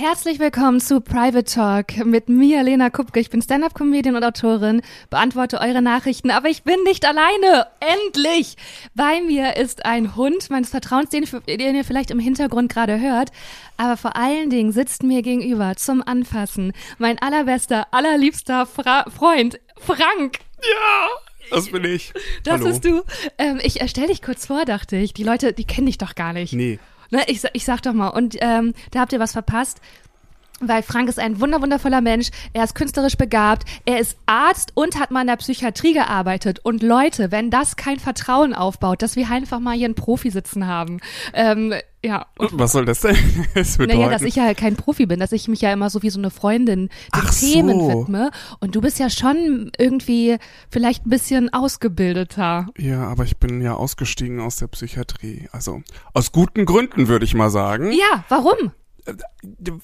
Herzlich willkommen zu Private Talk mit mir, Lena Kupke. Ich bin Stand-Up-Comedian und Autorin, beantworte eure Nachrichten, aber ich bin nicht alleine. Endlich! Bei mir ist ein Hund meines Vertrauens, den, den ihr vielleicht im Hintergrund gerade hört. Aber vor allen Dingen sitzt mir gegenüber zum Anfassen mein allerbester, allerliebster Fra Freund, Frank. Ja! Das bin ich. Das Hallo. bist du. Ähm, ich stell dich kurz vor, dachte ich. Die Leute, die kennen dich doch gar nicht. Nee. Ne, ich, ich sag doch mal, und ähm, da habt ihr was verpasst. Weil Frank ist ein wunder wundervoller Mensch, er ist künstlerisch begabt, er ist Arzt und hat mal in der Psychiatrie gearbeitet. Und Leute, wenn das kein Vertrauen aufbaut, dass wir einfach mal hier einen Profi sitzen haben, ähm, ja, und Was soll das denn das bedeuten? naja, dass ich ja halt kein Profi bin, dass ich mich ja immer so wie so eine Freundin den Ach so. Themen widme. Und du bist ja schon irgendwie vielleicht ein bisschen ausgebildeter. ja, aber ich bin ja ausgestiegen aus der Psychiatrie. Also aus guten Gründen, würde ich mal sagen. Ja, warum?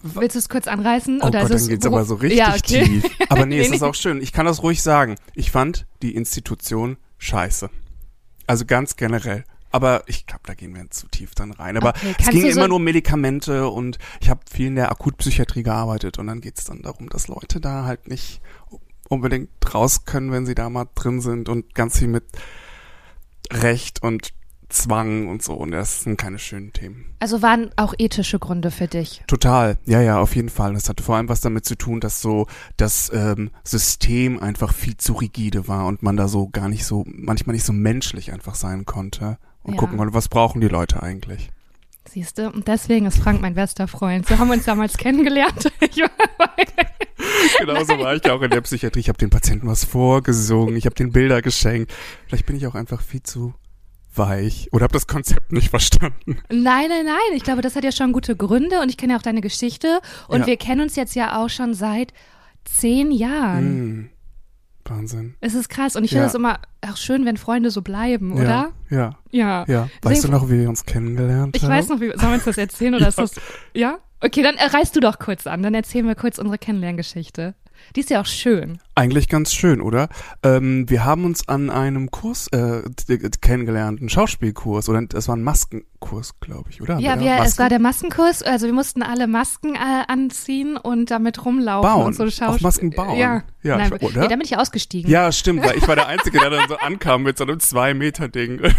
Willst du es kurz anreißen? Oh oder Gott, ist es dann geht's aber so richtig ja, okay. tief. Aber nee, Nee, es ist auch schön. Ich kann das ruhig sagen. Ich fand die Institution scheiße. Also ganz generell. Aber ich glaube, da gehen wir zu tief dann rein. Aber Okay, es ging so- immer nur um Medikamente und ich habe viel in der Akutpsychiatrie gearbeitet und dann geht's dann darum, dass Leute da halt nicht unbedingt raus können, wenn sie da mal drin sind und ganz viel mit Recht und Zwang und so. Und das sind keine schönen Themen. Also waren auch ethische Gründe für dich. Total, ja, ja, auf jeden Fall. Das hatte vor allem was damit zu tun, dass so das ähm, System einfach viel zu rigide war und man da so gar nicht so, manchmal nicht so menschlich einfach sein konnte und Ja. gucken konnte, was brauchen die Leute eigentlich. Siehst du? Und deswegen ist Frank mein bester Freund. So haben wir uns damals kennengelernt. Ich war- Genauso war ich ja auch in der Psychiatrie. Ich habe den Patienten was vorgesungen, ich habe den Bilder geschenkt. Vielleicht bin ich auch einfach viel zu weich oder habe das Konzept nicht verstanden. nein, nein, nein. Ich glaube, das hat ja schon gute Gründe und ich kenne ja auch deine Geschichte. Und Ja. wir kennen uns jetzt ja auch schon seit zehn Jahren. Hm. Wahnsinn. Es ist krass. Und ich finde es immer auch schön, wenn Freunde so bleiben, oder? Ja, Ja. ja, ja. Weißt du Deswegen- noch, wie wir uns kennengelernt Ich haben? weiß noch, wie, sollen wir uns das erzählen oder ist das, ja? Okay, dann reißt du doch kurz an, dann erzählen wir kurz unsere Kennenlerngeschichte. Die ist ja auch schön. Eigentlich ganz schön, oder? Ähm, wir haben uns an einem Kurs äh, kennengelernt, einen Schauspielkurs oder das war ein Maskenkurs, glaube ich, oder? Ja, wir, da es war Masken der Maskenkurs, also wir mussten alle Masken äh, anziehen und damit rumlaufen bauen, und so auf Schauspiel. Masken bauen. Ja, ja Nein, ich, oder? Nee, da bin ich ausgestiegen. ja, stimmt, weil ich war der Einzige, der dann so ankam mit so einem zwei Meter Ding.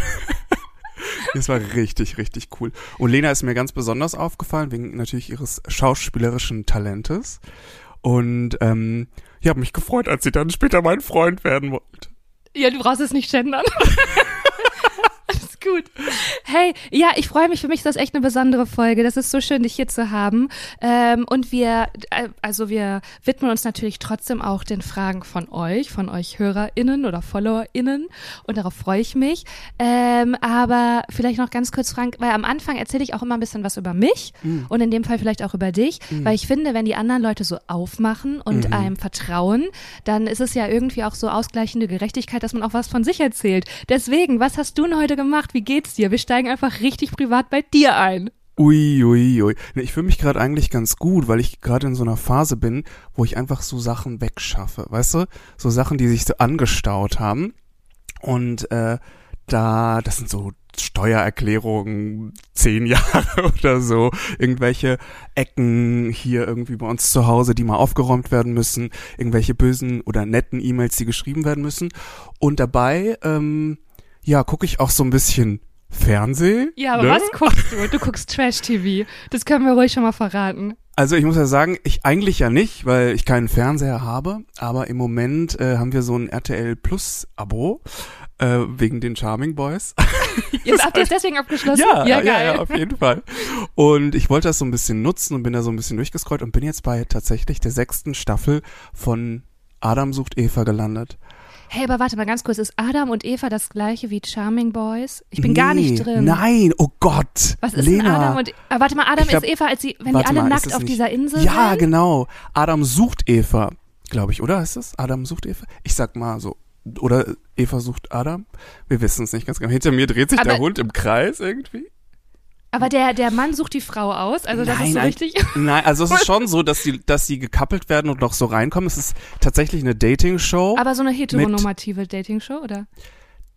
Das war richtig, richtig cool. Und Lena ist mir ganz besonders aufgefallen, wegen natürlich ihres schauspielerischen Talentes. Und ähm, ich habe mich gefreut, als sie dann später mein Freund werden wollte. Ja, du brauchst es nicht gendern. Gut. Hey, ja, ich freue mich. Für mich ist das echt eine besondere Folge. Das ist so schön, dich hier zu haben. Ähm, und wir, äh, also wir widmen uns natürlich trotzdem auch den Fragen von euch, von euch HörerInnen oder FollowerInnen. Und darauf freue ich mich. Ähm, aber vielleicht noch ganz kurz, Frank, weil am Anfang erzähle ich auch immer ein bisschen was über mich und in dem Fall vielleicht auch über dich, weil ich finde, wenn die anderen Leute so aufmachen und einem vertrauen, dann ist es ja irgendwie auch so ausgleichende Gerechtigkeit, dass man auch was von sich erzählt. Deswegen, was hast du denn heute gemacht? Wie geht's dir? Wir steigen einfach richtig privat bei dir ein. Ui, ui, ui. Ich fühle mich gerade eigentlich ganz gut, weil ich gerade in so einer Phase bin, wo ich einfach so Sachen wegschaffe, weißt du? So Sachen, die sich so angestaut haben. Und äh, da, das sind so Steuererklärungen, zehn Jahre oder so, irgendwelche Ecken hier irgendwie bei uns zu Hause, die mal aufgeräumt werden müssen, irgendwelche bösen oder netten E-Mails, die geschrieben werden müssen. Und dabei, ähm, ja, gucke ich auch so ein bisschen Fernseh. Ja, aber ne? was guckst du? Du guckst Trash-TV. Das können wir ruhig schon mal verraten. Also ich muss ja sagen, ich eigentlich ja nicht, weil ich keinen Fernseher habe, aber im Moment äh, haben wir so ein RTL Plus Abo äh, wegen den Charming Boys. Jetzt habt ihr es deswegen abgeschlossen? ja, ja, geil. ja, auf jeden Fall. Und ich wollte das so ein bisschen nutzen und bin da so ein bisschen durchgescrollt und bin jetzt bei tatsächlich der sechsten Staffel von Adam sucht Eva gelandet. Hey, aber warte mal ganz kurz. Ist Adam und Eva das gleiche wie Charming Boys? Ich bin gar Nee, nicht drin. Nein, oh Gott. Was ist Lena. denn Adam und ah, warte mal, Adam glaub- ist Eva, als sie, wenn die alle mal, nackt auf nicht- dieser Insel Ja, sind? genau. Adam sucht Eva, glaube ich, oder ist es? Adam sucht Eva? Ich sag mal so. Oder Eva sucht Adam? Wir wissen es nicht ganz genau. Hinter mir dreht sich der Aber- Hund im Kreis irgendwie. Aber der, der Mann sucht die Frau aus, also das Nein, ist so richtig. Nein, also es ist schon so, dass die, dass die gekappelt werden und noch so reinkommen. Es ist tatsächlich eine Dating-Show. Aber so eine heteronormative Dating-Show, oder?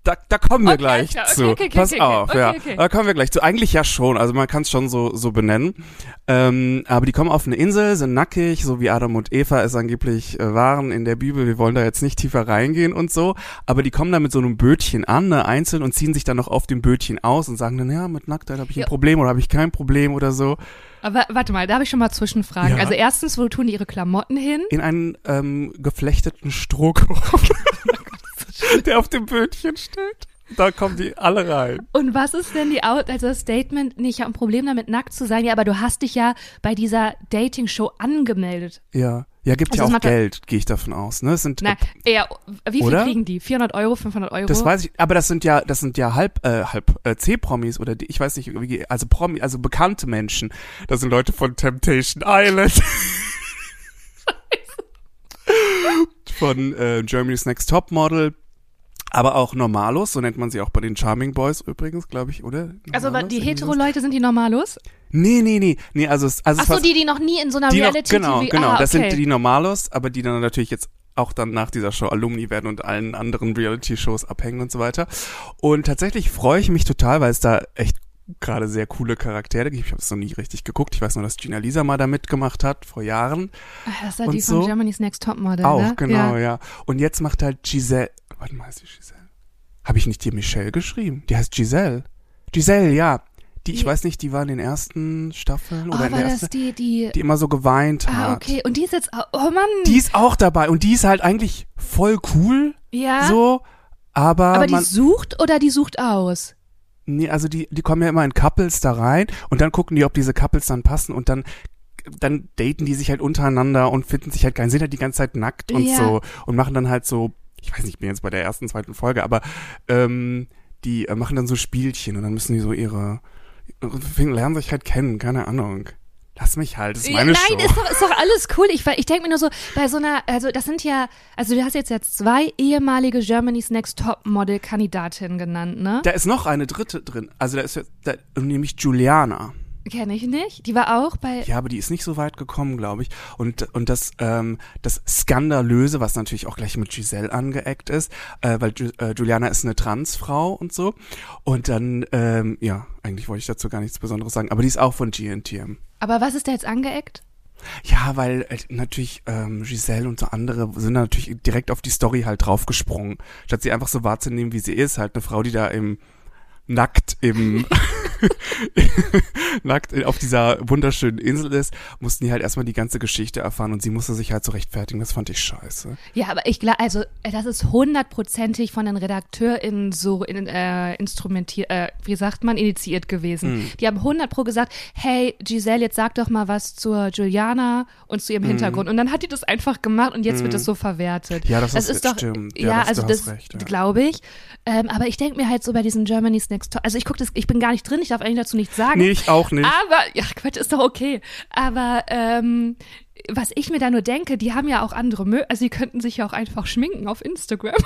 Da, da kommen wir Okay, gleich okay, zu. okay, Pass auf, ja. Da kommen wir gleich zu. Eigentlich ja schon, also man kann es schon so, so benennen. Ähm, aber die kommen auf eine Insel, sind nackig, so wie Adam und Eva es angeblich äh, waren in der Bibel. Wir wollen da jetzt nicht tiefer reingehen und so. Aber die kommen da mit so einem Bötchen an, ne, einzeln und ziehen sich dann noch auf dem Bötchen aus und sagen dann, ja, mit Nacktheit habe ich ein Ja. Problem oder habe ich kein Problem oder so. Aber warte mal, da habe ich schon mal Zwischenfragen. Ja. Also erstens, wo tun die ihre Klamotten hin? In einen ähm, geflechteten Strohkorb, der auf dem Bötchen steht. Da kommen die alle rein. Und was ist denn die Out, also das Statement, nee, ich habe ein Problem damit, nackt zu sein. Ja, aber du hast dich ja bei dieser Dating-Show angemeldet. Ja. Ja, gibt Also ja auch Geld, gehe ich davon aus. Ne? Es sind Na, eher, wie viel Oder? kriegen die? 400 Euro, 500 Euro? Das weiß ich, aber das sind ja, das sind ja halb, äh, halb äh, C-Promis oder die, ich weiß nicht, wie, also Promi, also bekannte Menschen. Das sind Leute von Temptation Island. von äh, Germany's Next Top Model. Aber auch Normalos, so nennt man sie auch bei den Charming Boys übrigens, glaube ich, oder? also Normalos, die irgendwie Hetero-Leute sind die Normalos? Nee, nee, nee, nee, also, es- also Ach so, die, die noch nie in so einer die noch, reality genau, TV genau, ah, das okay. sind die Normalos, aber die dann natürlich jetzt auch dann nach dieser Show Alumni werden und allen anderen Reality-Shows abhängen und so weiter. Und tatsächlich freue ich mich total, weil es da echt gerade sehr coole Charaktere gibt. Ich habe es noch nie richtig geguckt. Ich weiß nur, dass Gina Lisa mal da mitgemacht hat vor Jahren. Ah, Das ist ja und die so. von Germany's Next Topmodel, auch, ne? genau, Ja. ja. Und jetzt macht halt Giselle, warte mal, heißt die Giselle? Habe ich nicht dir Michelle geschrieben? Die heißt Giselle. Giselle, ja. Die, ich Die- weiß nicht, die war in den ersten Staffeln Oh, oder in war der das ersten, die, die, die immer so geweint hat. ah, okay. Und die ist jetzt, auch- oh Mann. Die ist auch dabei und die ist halt eigentlich voll cool, ja. so, aber, aber die man, sucht oder die sucht aus? nee, also die, die kommen ja immer in Couples da rein und dann gucken die, ob diese Couples dann passen und dann, dann daten die sich halt untereinander und finden sich halt geil, sind halt die ganze Zeit nackt und Ja. so und machen dann halt so, ich weiß nicht, ich bin jetzt bei der ersten, zweiten Folge, aber, ähm, die äh, machen dann so Spielchen und dann müssen die so ihre, lernen sich halt kennen, keine Ahnung. Lass mich halt, das ist meine Nein, Show. ist doch, ist doch alles cool. Ich, ich denke mir nur so, bei so einer, also das sind ja, also du hast jetzt ja zwei ehemalige Germany's Next Top Model Kandidatinnen genannt, ne? da ist noch eine dritte drin, also da ist jetzt, da, nämlich Juliana. Kenne ich nicht. Die war auch bei, Ja, aber die ist nicht so weit gekommen, glaube ich. Und, und das, ähm, das Skandalöse, was natürlich auch gleich mit Giselle angeeckt ist, äh, weil Ju äh, Juliana ist eine Transfrau und so. Und dann, ähm, ja, eigentlich wollte ich dazu gar nichts Besonderes sagen, aber die ist auch von GNTM. aber was ist da jetzt angeeckt? Ja, weil äh, natürlich ähm, Giselle und so andere sind da natürlich direkt auf die Story halt draufgesprungen. Statt sie einfach so wahrzunehmen, wie sie ist, halt eine Frau, die da im nackt im nackt auf dieser wunderschönen Insel ist, mussten die halt erstmal die ganze Geschichte erfahren und sie musste sich halt so rechtfertigen. Das fand ich scheiße. Ja, aber ich glaube, also das ist hundertprozentig von den RedakteurInnen so in, äh, instrumentiert, äh, wie sagt man, initiiert gewesen. Mhm. Die haben hundert pro gesagt, hey Giselle, jetzt sag doch mal was zur Juliana und zu ihrem Mhm. Hintergrund. Und dann hat die das einfach gemacht und jetzt wird es so verwertet. Ja, das ist- ist doch, stimmt. Ja, Ja, das- also das ja. glaube ich. Ähm, aber ich denke mir halt so bei diesem Germany's Next Top, also ich gucke das, ich bin gar nicht drin, ich darf eigentlich dazu nichts sagen. Nee, ich auch nicht. Aber, ja, Quatsch, ist doch okay. Aber, ähm, was ich mir da nur denke, die haben ja auch andere Mö also die könnten sich ja auch einfach schminken auf Instagram.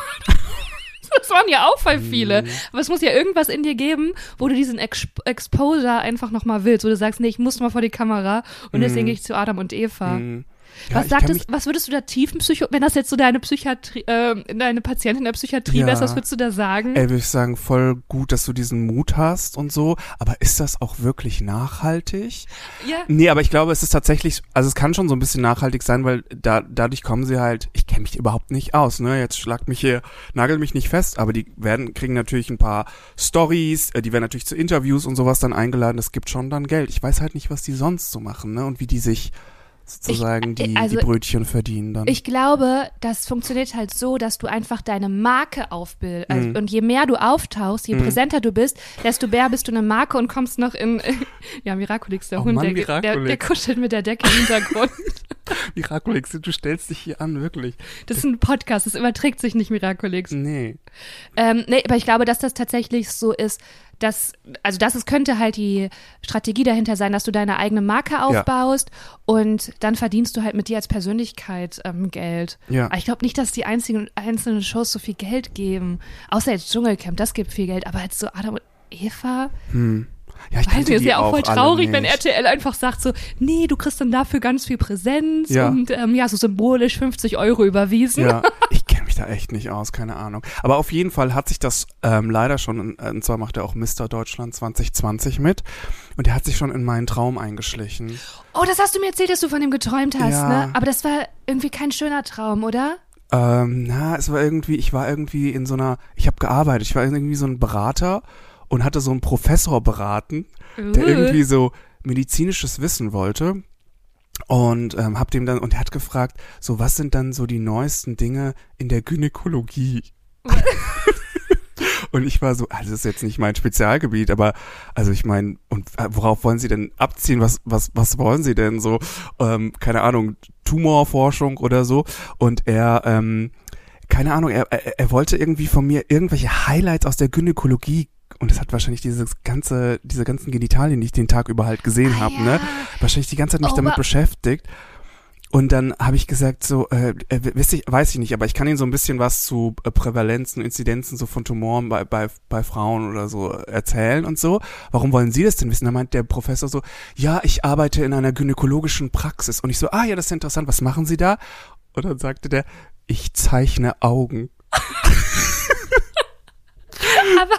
Das waren ja auch voll viele. Mhm. Aber es muss ja irgendwas in dir geben, wo du diesen Ex Exposure einfach nochmal willst, wo du sagst, nee, ich muss mal vor die Kamera und deswegen gehe ich zu Adam und Eva. Mhm. Ja, was ich sagt kann es, was würdest du da Tiefenpsycho, wenn das jetzt so deine Psychiatrie, äh, deine Patientin in der Psychiatrie Ja. wärst, was würdest du da sagen? Ey, würde ich sagen, voll gut, dass du diesen Mut hast und so. Aber ist das auch wirklich nachhaltig? ja. Nee, aber ich glaube, es ist tatsächlich, also es kann schon so ein bisschen nachhaltig sein, weil da, dadurch kommen sie halt, ich kenne mich überhaupt nicht aus, ne? Jetzt schlagt mich hier, nagelt mich nicht fest, aber die werden, kriegen natürlich ein paar Stories, äh, die werden natürlich zu Interviews und sowas dann eingeladen, das gibt schon dann Geld. Ich weiß halt nicht, was die sonst so machen, ne? Und wie die sich sozusagen Ich- die, also die Brötchen verdienen dann. Ich glaube, das funktioniert halt so, dass du einfach deine Marke aufbildest. Also, Mhm. Und je mehr du auftauchst, je präsenter du bist, desto mehr bist du eine Marke und kommst noch in. ja, Miraculix, der Oh Hund, Mann, der, der, der kuschelt mit der Decke im Hintergrund. Miraculix, du stellst dich hier an, wirklich. Das ist ein Podcast, das überträgt sich nicht Miraculix. Nee. Ähm, nee, aber ich glaube, dass das tatsächlich so ist, dass, also das ist, könnte halt die Strategie dahinter sein, dass du deine eigene Marke aufbaust und dann verdienst du halt mit dir als Persönlichkeit ähm, Geld. Ja. Aber ich glaube nicht, dass die einzigen, einzelnen Shows so viel Geld geben. Außer jetzt Dschungelcamp, das gibt viel Geld. Aber jetzt so Adam und Eva, Ja, ich weiß ist ja auch voll traurig, wenn. RTL einfach sagt so, nee, du kriegst dann dafür ganz viel Präsenz Ja. und ähm, ja, so symbolisch 50 Euro überwiesen. Ja, ich mich da echt nicht aus, keine Ahnung. Aber auf jeden Fall hat sich das ähm, leider schon, äh, und zwar macht er auch Mr. Deutschland 2020 mit. Und er hat sich schon in meinen Traum eingeschlichen. Oh, das hast du mir erzählt, dass du von ihm geträumt hast, Ja. ne? Aber das war irgendwie kein schöner Traum, oder? Ähm, na, es war irgendwie, ich war irgendwie in so einer, ich habe gearbeitet, ich war irgendwie so ein Berater und hatte so einen Professor beraten, der Uh. irgendwie so medizinisches Wissen wollte. Und ähm, hab dem dann, und er hat gefragt, so was sind dann so die neuesten Dinge in der Gynäkologie? und ich war so, ah, das ist jetzt nicht mein Spezialgebiet, aber also ich meine, und äh, worauf wollen Sie denn abziehen? Was, was, was wollen Sie denn so? Ähm, keine Ahnung, Tumorforschung oder so. Und er, ähm, keine Ahnung, er, er, er wollte irgendwie von mir irgendwelche Highlights aus der Gynäkologie und es hat wahrscheinlich dieses ganze, diese ganzen Genitalien, die ich den Tag über halt gesehen Ah, habe, ja. ne? Wahrscheinlich die ganze Zeit mich Oh, damit beschäftigt. Und dann habe ich gesagt, so, äh, äh, weiß, ich, weiß ich nicht, aber ich kann Ihnen so ein bisschen was zu äh, Prävalenzen, Inzidenzen so von Tumoren bei, bei, bei Frauen oder so erzählen und so. Warum wollen Sie das denn wissen? Da meint der Professor so, ja, ich arbeite in einer gynäkologischen Praxis. Und ich so, ah ja, das ist interessant, was machen Sie da? Und dann sagte der, ich zeichne Augen. Aber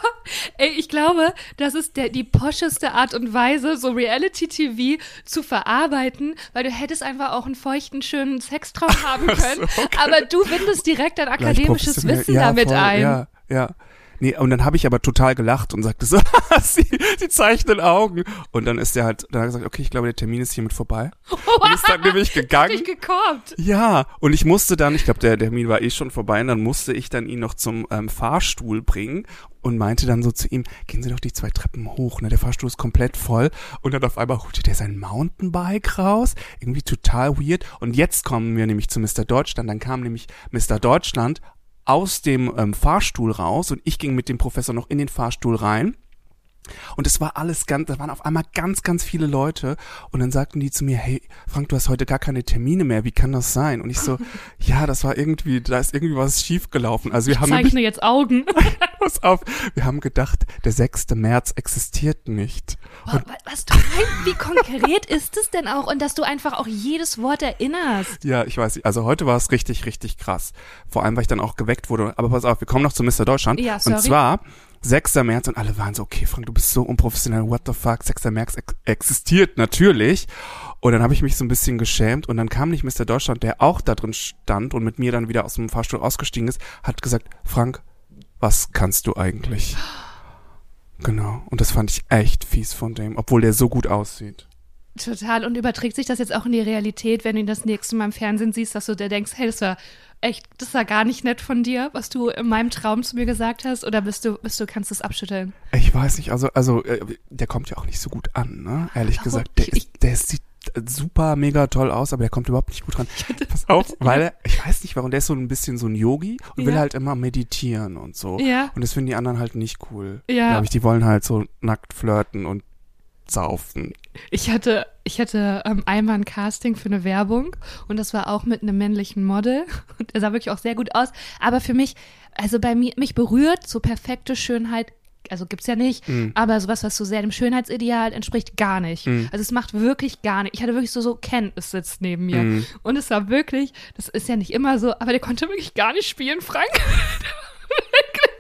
ey, ich glaube, das ist der, die poscheste Art und Weise, so Reality-TV zu verarbeiten, weil du hättest einfach auch einen feuchten, schönen Sextraum haben können. Aber du bindest direkt dein akademisches. Wissen ja, damit voll, ein. Ja, ja. Nee, und dann habe ich aber total gelacht und sagte so, sie, sie zeichnen Augen. Und dann ist der halt, dann hat er gesagt, okay, ich glaube, der Termin ist hiermit vorbei. Und ist dann nämlich gegangen. Dich gekorbt. Ja, und ich musste dann, ich glaube, der Termin war eh schon vorbei, und dann musste ich dann ihn noch zum ähm, Fahrstuhl bringen und meinte dann so zu ihm, gehen Sie doch die zwei Treppen hoch, ne? Der Fahrstuhl ist komplett voll. Und dann auf einmal holte der sein Mountainbike raus. Irgendwie total weird. Und jetzt kommen wir nämlich zu Mr. Deutschland. Dann kam nämlich Mr. Deutschland aus dem ähm, Fahrstuhl raus und ich ging mit dem Professor noch in den Fahrstuhl rein. Und es war alles ganz, da waren auf einmal ganz, ganz viele Leute. Und dann sagten die zu mir, hey, Frank, du hast heute gar keine Termine mehr. Wie kann das sein? Und ich so, ja, das war irgendwie, da ist irgendwie was schiefgelaufen. Also wir haben nämlich, Zeichne jetzt Augen. pass auf, wir haben gedacht, der 6. März existiert nicht. Wa- was du meinst, wie konkret ist es denn auch? Und dass du einfach auch jedes Wort erinnerst. Ja, ich weiß nicht. Also heute war es richtig, richtig krass. Vor allem, weil ich dann auch geweckt wurde. Aber pass auf, wir kommen noch zu Mr. Deutschland. Ja, sorry. Und zwar 6. März und alle waren so, okay, Frank, du bist so unprofessionell. What the fuck? 6. März ex existiert natürlich. Und dann habe ich mich so ein bisschen geschämt und dann kam nicht Mr. Deutschland, der auch da drin stand und mit mir dann wieder aus dem Fahrstuhl ausgestiegen ist, hat gesagt, Frank, was kannst du eigentlich? Genau. Und das fand ich echt fies von dem, obwohl der so gut aussieht. Total. Und überträgt sich das jetzt auch in die Realität, wenn du ihn das nächste Mal im Fernsehen siehst, dass du dir denkst, hey, das war echt, das war gar nicht nett von dir, was du in meinem Traum zu mir gesagt hast? Oder bist du, bist du, kannst du es abschütteln? Ich weiß nicht, also, also, äh, der kommt ja auch nicht so gut an, ne? Ehrlich Warum? gesagt. Der, Ich- ist, der sieht äh, super mega toll aus, aber der kommt überhaupt nicht gut ran. Pass auf, weil er, ich weiß nicht warum, der ist so ein bisschen so ein Yogi und will Ja. halt immer meditieren und so. Ja. Und das finden die anderen halt nicht cool. Ja. Glaube ich, die wollen halt so nackt flirten und saufen. Ich hatte, ich hatte ähm, einmal ein Casting für eine Werbung und das war auch mit einem männlichen Model und er sah wirklich auch sehr gut aus. Aber für mich, also bei mir, mich berührt so perfekte Schönheit, also gibt's ja nicht, aber sowas, was so sehr dem Schönheitsideal entspricht, gar nicht. Also es macht wirklich gar nicht. Ich hatte wirklich so, so Ken es sitzt neben mir und es war wirklich, das ist ja nicht immer so, aber der konnte wirklich gar nicht spielen, Frank.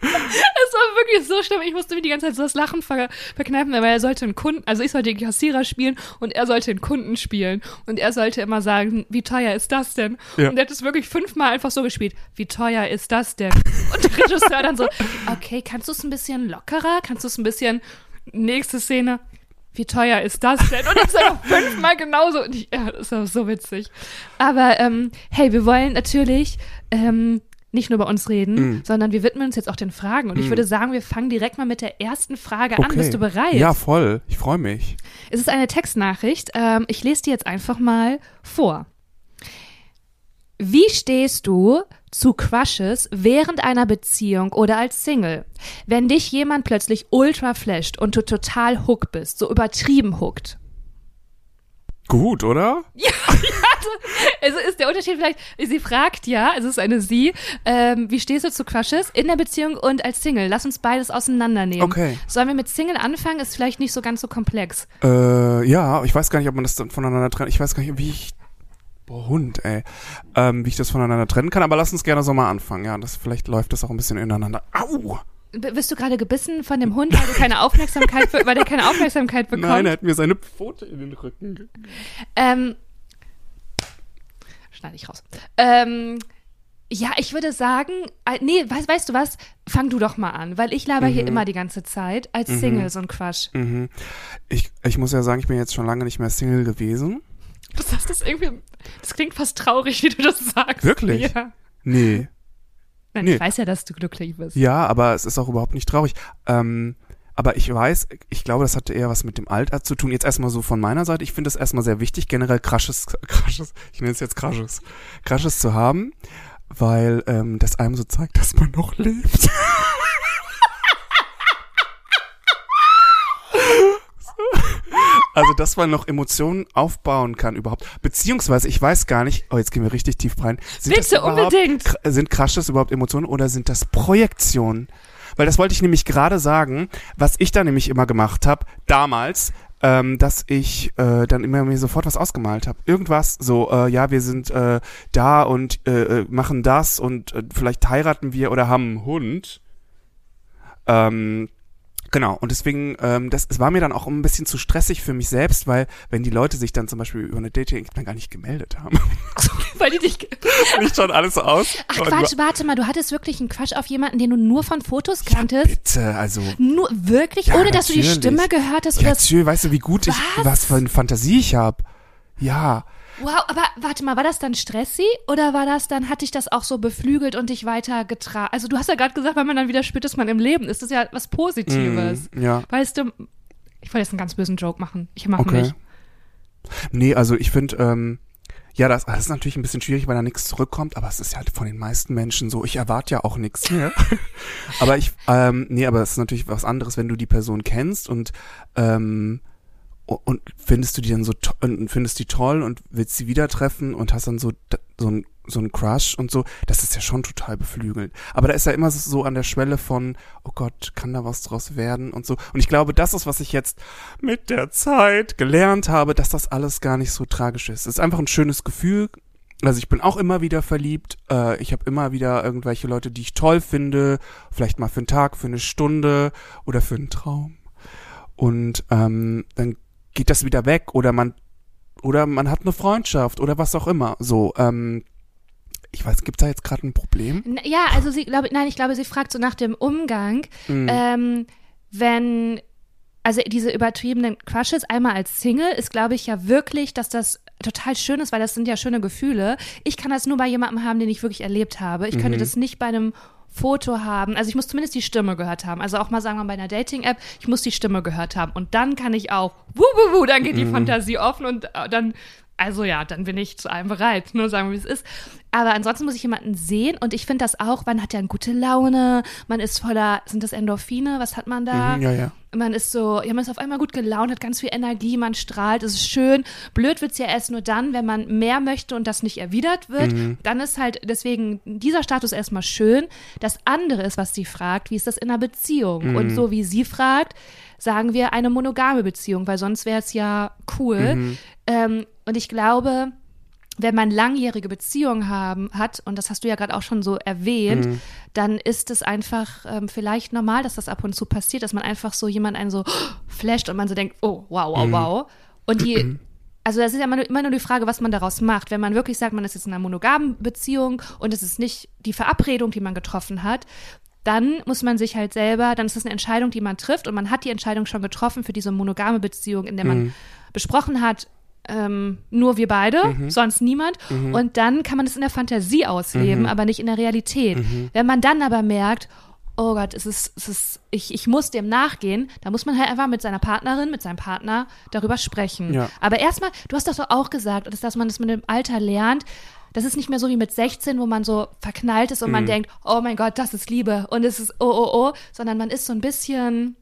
Es war wirklich so schlimm. Ich musste mir die ganze Zeit so das Lachen ver verkneifen, weil er sollte einen Kunden, also ich sollte den Kassierer spielen und er sollte den Kunden spielen. Und er sollte immer sagen, wie teuer ist das denn? Ja. Und er hat es wirklich fünfmal einfach so gespielt. Wie teuer ist das denn? Und der Regisseur dann so, okay, kannst du es ein bisschen lockerer? Kannst du es ein bisschen, nächste Szene, wie teuer ist das denn? Und war noch fünfmal genauso. Und ich, ja, das war so witzig. Aber ähm, hey, wir wollen natürlich ähm, nicht nur bei uns reden, Mm. sondern wir widmen uns jetzt auch den Fragen. Und ich würde sagen, wir fangen direkt mal mit der ersten Frage an. Okay. Bist du bereit? Ja, voll. Ich freue mich. Es ist eine Textnachricht. Ähm, ich lese die jetzt einfach mal vor. Wie stehst du zu Crushes während einer Beziehung oder als Single? Wenn dich jemand plötzlich ultra flasht und du total hooked bist, so übertrieben hooked. Gut, oder? Also ist der Unterschied vielleicht, sie fragt ja, also es ist eine sie, ähm, wie stehst du zu Crushes in der Beziehung und als Single? Lass uns beides auseinandernehmen. Okay. Sollen wir mit Single anfangen? Ist vielleicht nicht so ganz so komplex. Äh, ja, ich weiß gar nicht, ob man das dann voneinander trennt. Ich weiß gar nicht, wie ich Boah, Hund, ey. Ähm, wie ich das voneinander trennen kann, aber lass uns gerne so mal anfangen. Ja, das, vielleicht läuft das auch ein bisschen ineinander. Au! B bist du gerade gebissen von dem Hund, weil du keine Aufmerksamkeit, weil der keine Aufmerksamkeit bekommt? Nein, er hat mir seine Pfote in den Rücken. Ähm, schneide ich raus. Ähm, ja, ich würde sagen, äh, nee, weißt, weißt du was? Fang du doch mal an, weil ich laber hier immer die ganze Zeit als Single so ein Quatsch. Mhm. Ich, ich muss ja sagen, ich bin jetzt schon lange nicht mehr Single gewesen. Das, das, das irgendwie, das klingt fast traurig, wie du das sagst. Wirklich? Ja. Nee. Nein, Nee. ich weiß ja, dass du glücklich bist. Ja, aber es ist auch überhaupt nicht traurig. Ähm, aber ich weiß, ich glaube, das hatte eher was mit dem Alter zu tun. Jetzt erstmal so von meiner Seite. Ich finde es erstmal sehr wichtig, generell Crushes, Crushes, ich nenne es jetzt Crushes, Crushes zu haben, weil ähm, das einem so zeigt, dass man noch lebt. Also, dass man noch Emotionen aufbauen kann überhaupt. Beziehungsweise, ich weiß gar nicht, oh, jetzt gehen wir richtig tief rein. Sind Bitte, das unbedingt. Sind Crushes überhaupt Emotionen oder sind das Projektionen? Weil das wollte ich nämlich gerade sagen, was ich da nämlich immer gemacht habe, damals, ähm, dass ich äh, dann immer mir sofort was ausgemalt habe. Irgendwas, so, äh, ja, wir sind äh, da und äh, äh, machen das und äh, vielleicht heiraten wir oder haben einen Hund. Ähm, Genau, und deswegen, ähm, das, es war mir dann auch ein bisschen zu stressig für mich selbst, weil wenn die Leute sich dann zum Beispiel über eine Dating dann gar nicht gemeldet haben, Weil die dich. nicht schon alles so aus. Ach Quatsch, warte mal, du hattest wirklich einen Quatsch auf jemanden, den du nur von Fotos kanntest? Bitte, also. Nur wirklich, Ja, ohne dass du die natürlich. Stimme gehört hast? Ja, oder tschö, weißt du, wie gut ich, Was? was für eine Fantasie ich habe. Ja, Wow, aber warte mal, war das dann stressy oder war das dann, hat dich das auch so beflügelt und dich weiter getragen? Also du hast ja gerade gesagt, wenn man dann wieder spürt, dass man im Leben ist, das ist ja was Positives. mm, ja, Weißt du, ich wollte jetzt einen ganz bösen Joke machen. Ich mache okay. nicht. Nee, also ich finde, ähm, ja, das, das ist natürlich ein bisschen schwierig, weil da nichts zurückkommt, aber es ist ja halt von den meisten Menschen so. Ich erwarte ja auch nichts mehr. aber ich, ähm, nee, aber es ist natürlich was anderes, wenn du die Person kennst und ähm, und findest du die dann so und findest die toll und willst sie wieder treffen und hast dann so so ein so ein Crush und so, das ist ja schon total beflügelt. Aber da ist ja immer so an der Schwelle von, oh Gott, kann da was draus werden und so. Und ich glaube, das ist, was ich jetzt mit der Zeit gelernt habe, dass das alles gar nicht so tragisch ist. Es ist einfach ein schönes Gefühl. Also ich bin auch immer wieder verliebt. Äh, ich habe immer wieder irgendwelche Leute, die ich toll finde. Vielleicht mal für einen Tag, für eine Stunde oder für einen Traum. Und ähm, dann geht das wieder weg oder man oder man hat eine Freundschaft oder was auch immer. So, ähm, ich weiß, gibt da jetzt gerade ein Problem? Ja, also sie glaube, nein, ich glaube, sie fragt so nach dem Umgang, Mhm. ähm, wenn, also diese übertriebenen Crushes einmal als Single ist, glaube ich, ja wirklich, dass das total schön ist, weil das sind ja schöne Gefühle. Ich kann das nur bei jemandem haben, den ich wirklich erlebt habe. Ich könnte Mhm. das nicht bei einem Foto haben. Also ich muss zumindest die Stimme gehört haben. Also auch mal sagen wir bei einer Dating-App, ich muss die Stimme gehört haben. Und dann kann ich auch, wuh, wuh, wuh, dann geht die Mhm. Fantasie offen und äh, dann, also ja, dann bin ich zu allem bereit. Nur sagen wir, wie es ist. Aber ansonsten muss ich jemanden sehen und ich finde das auch, man hat ja eine gute Laune, man ist voller, sind das Endorphine, was hat man da? Mhm, ja, ja. Man ist so, ja, man ist auf einmal gut gelaunt, hat ganz viel Energie, man strahlt, es ist schön. Blöd wird's ja erst nur dann, wenn man mehr möchte und das nicht erwidert wird. Dann ist halt deswegen dieser Status erstmal schön. Das andere ist, was sie fragt, wie ist das in einer Beziehung? Und so wie sie fragt, sagen wir eine monogame Beziehung, weil sonst wäre es ja cool. Ähm, und ich glaube, wenn man langjährige Beziehungen haben hat, und das hast du ja gerade auch schon so erwähnt, Mhm. dann ist es einfach ähm, vielleicht normal, dass das ab und zu passiert, dass man einfach so jemand einen so flasht und man so denkt, oh, wow, Mhm. wow, wow. Und die, also das ist ja immer nur, immer nur die Frage, was man daraus macht. Wenn man wirklich sagt, man ist jetzt in einer monogamen Beziehung und es ist nicht die Verabredung, die man getroffen hat, dann muss man sich halt selber, dann ist das eine Entscheidung, die man trifft und man hat die Entscheidung schon getroffen für diese monogame Beziehung, in der man besprochen hat, ähm, nur wir beide, sonst niemand. Und dann kann man das in der Fantasie ausleben, aber nicht in der Realität. Wenn man dann aber merkt, oh Gott, es ist, es ist, ich, ich muss dem nachgehen, da muss man halt einfach mit seiner Partnerin, mit seinem Partner darüber sprechen. Ja. Aber erstmal, du hast doch so auch gesagt, dass dass man das mit dem Alter lernt. Das ist nicht mehr so wie mit 16, wo man so verknallt ist und man denkt, oh mein Gott, das ist Liebe und es ist oh, oh, oh, sondern man ist so ein bisschen,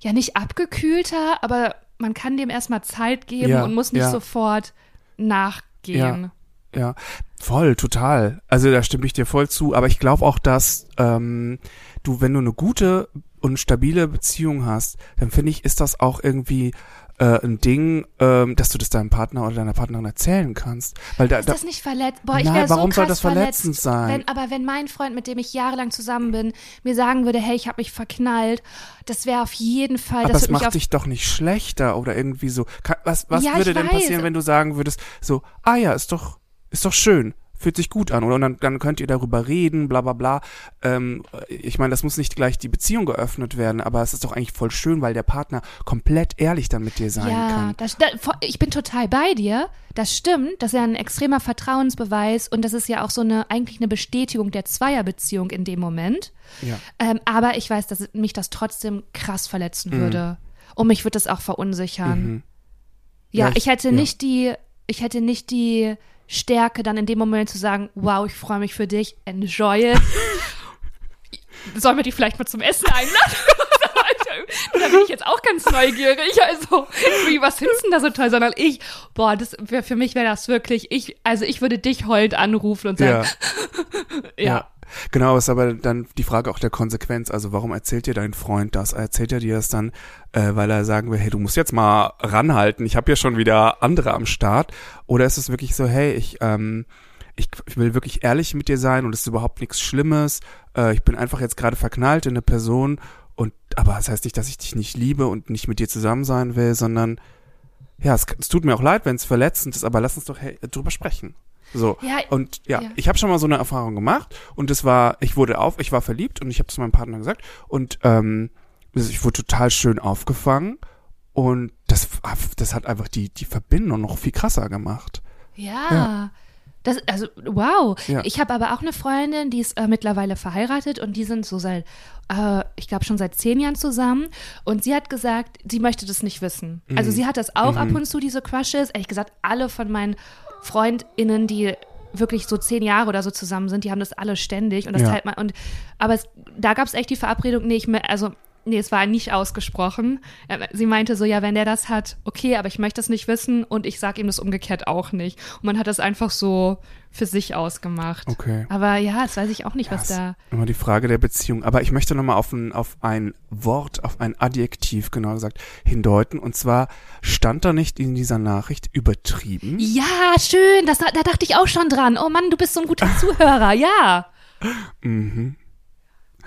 ja, nicht abgekühlter, aber man kann dem erstmal Zeit geben Ja, und muss nicht ja. sofort nachgehen. Ja, voll, total. Also da stimme ich dir voll zu. Aber ich glaube auch, dass ähm, du, wenn du eine gute und stabile Beziehung hast, dann finde ich, ist das auch irgendwie äh, ein Ding, ähm, dass du das deinem Partner oder deiner Partnerin erzählen kannst. Weil da, Ist da das nicht verletzt? Boah, ich Nein, wäre so warum krass soll das verletzt, verletzend sein? Wenn, aber wenn mein Freund, mit dem ich jahrelang zusammen bin, mir sagen würde, hey, ich habe mich verknallt, das wäre auf jeden Fall, aber das mich macht dich doch nicht schlechter oder irgendwie so. Was, was Ja, würde denn weiß. passieren, wenn du sagen würdest, so, ah ja, ist doch, ist doch schön, fühlt sich gut an, oder? Und dann, dann könnt ihr darüber reden, bla bla bla. Ähm, ich meine, das muss nicht gleich die Beziehung geöffnet werden, aber es ist doch eigentlich voll schön, weil der Partner komplett ehrlich dann mit dir sein ja, kann. das, da, vo- ich bin total bei dir. Das stimmt. Das ist ja ein extremer Vertrauensbeweis und das ist ja auch so eine eigentlich eine Bestätigung der Zweierbeziehung in dem Moment. Ja. Ähm, aber ich weiß, dass mich das trotzdem krass verletzen Mhm. würde. Und mich würde das auch verunsichern. Mhm. Ja, ich- ich hätte ja. nicht die, ich hätte nicht die Stärke, dann in dem Moment zu sagen, wow, ich freue mich für dich, enjoy it. Sollen wir die vielleicht mal zum Essen einladen? da bin ich jetzt auch ganz neugierig. Also, wie, was findest du denn da so toll? Sondern ich, boah, das wär, für mich wäre das wirklich, ich, also ich würde dich heulend anrufen und sagen, Ja. ja. Genau, ist aber dann die Frage auch der Konsequenz. Also warum erzählt dir dein Freund das? Erzählt er dir das dann, äh, weil er sagen will, hey, du musst jetzt mal ranhalten, ich habe hier schon wieder andere am Start? Oder ist es wirklich so, hey, ich, ähm, ich, ich will wirklich ehrlich mit dir sein und es ist überhaupt nichts Schlimmes. Äh, ich bin einfach jetzt gerade verknallt in eine Person und aber das heißt nicht, dass ich dich nicht liebe und nicht mit dir zusammen sein will, sondern ja, es, es tut mir auch leid, wenn es verletzend ist, aber lass uns doch hey, drüber sprechen. So. Ja, und ja, ja. ich habe schon mal so eine Erfahrung gemacht und es war, ich wurde auf, ich war verliebt und ich habe zu meinem Partner gesagt und ähm, ich wurde total schön aufgefangen und das, das hat einfach die, die Verbindung noch viel krasser gemacht. Ja. Ja. Das, also, wow. Ja. Ich habe aber auch eine Freundin, die ist äh, mittlerweile verheiratet und die sind so seit, äh, ich glaube schon seit zehn Jahren zusammen. Und sie hat gesagt, sie möchte das nicht wissen. Also sie hat das auch ab und zu, diese Crushes. Ehrlich gesagt, alle von meinen FreundInnen, die wirklich so zehn Jahre oder so zusammen sind, die haben das alle ständig und das Ja. teilt man. Und aber es, da gab es echt die Verabredung, nee, ich, also nee, es war nicht ausgesprochen. Sie meinte so, ja, wenn der das hat, okay, aber ich möchte das nicht wissen und ich sag ihm das umgekehrt auch nicht. Und man hat das einfach so für sich ausgemacht. Okay. Aber ja, das weiß ich auch nicht, was Das ist da. immer die Frage der Beziehung. Aber ich möchte nochmal auf ein, auf ein Wort, auf ein Adjektiv, genau gesagt, hindeuten. Und zwar stand da nicht in dieser Nachricht übertrieben. Ja, schön, das, da dachte ich auch schon dran. Oh Mann, du bist so ein guter Zuhörer, ja. Mhm.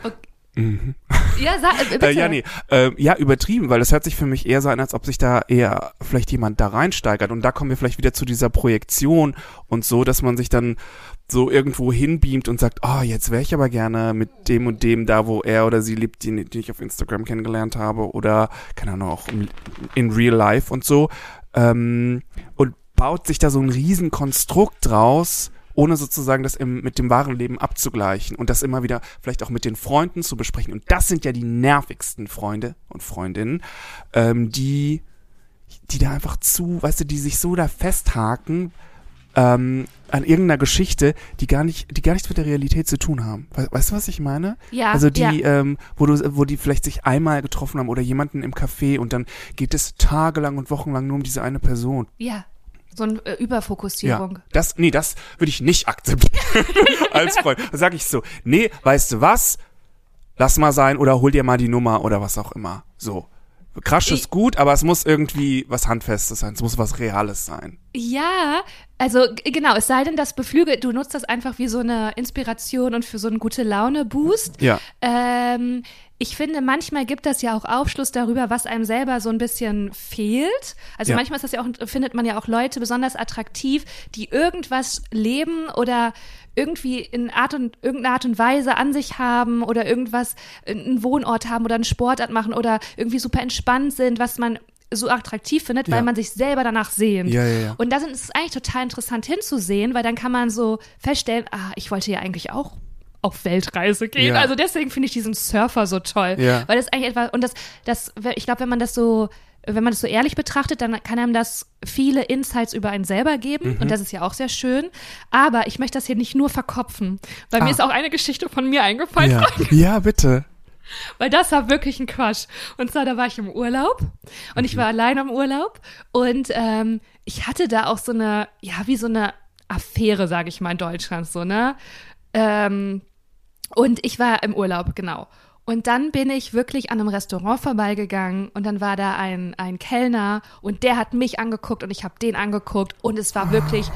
Okay. Mhm. Ja, sag, äh. Äh, ja, nee. Äh, ja, übertrieben, weil das hört sich für mich eher so an, als ob sich da eher vielleicht jemand da reinsteigert. Und da kommen wir vielleicht wieder zu dieser Projektion und so, dass man sich dann so irgendwo hinbeamt und sagt, oh, jetzt wäre ich aber gerne mit dem und dem da, wo er oder sie lebt, den, den ich auf Instagram kennengelernt habe oder, keine Ahnung, auch in, in real life und so. Ähm, und baut sich da so ein Riesenkonstrukt draus, ohne sozusagen das im, mit dem wahren Leben abzugleichen und das immer wieder vielleicht auch mit den Freunden zu besprechen. Und das sind ja die nervigsten Freunde und Freundinnen, ähm, die, die da einfach zu, weißt du, die sich so da festhaken ähm, an irgendeiner Geschichte, die gar nicht, die gar nichts mit der Realität zu tun haben. We weißt du, was ich meine? Ja, Also die, ja. ähm, wo du, wo die vielleicht sich einmal getroffen haben oder jemanden im Café und dann geht es tagelang und wochenlang nur um diese eine Person. Ja, so eine äh, Überfokussierung. Ja, das, nee, das würde ich nicht akzeptieren als Freund. Da sage ich so, nee, weißt du was? Lass mal sein oder hol dir mal die Nummer oder was auch immer. So. Crush Ich- ist gut, aber es muss irgendwie was Handfestes sein. Es muss was Reales sein. Ja, also genau, es sei denn, das beflügelt, du nutzt das einfach wie so eine Inspiration und für so einen gute Laune-Boost. Ja. Ähm, ich finde, manchmal gibt das ja auch Aufschluss darüber, was einem selber so ein bisschen fehlt. Also Ja. manchmal ist das ja auch, findet man ja auch Leute besonders attraktiv, die irgendwas leben oder irgendwie in Art und irgendeine Art und Weise an sich haben oder irgendwas, einen Wohnort haben oder einen Sportart machen oder irgendwie super entspannt sind, was man so attraktiv findet, Ja. weil man sich selber danach sehnt. Ja, ja, ja. Und da ist es eigentlich total interessant hinzusehen, weil dann kann man so feststellen, ah, ich wollte ja eigentlich auch auf Weltreise gehen. Ja. Also deswegen finde ich diesen Surfer so toll. Ja. Weil das eigentlich etwas, und das, das, ich glaube, wenn man das so, wenn man das so ehrlich betrachtet, dann kann einem das viele Insights über einen selber geben. Mhm. Und das ist ja auch sehr schön. Aber ich möchte das hier nicht nur verkopfen. Weil Ah. mir ist auch eine Geschichte von mir eingefallen, Ja, ja bitte. weil das war wirklich ein Quatsch. Und zwar, da war ich im Urlaub und ich war allein am Urlaub und ähm, ich hatte da auch so eine, ja, wie so eine Affäre, sage ich mal in Deutschland, so, ne? Ähm, und ich war im Urlaub, genau. Und dann bin ich wirklich an einem Restaurant vorbeigegangen und dann war da ein, ein Kellner und der hat mich angeguckt und ich habe den angeguckt und es war wirklich.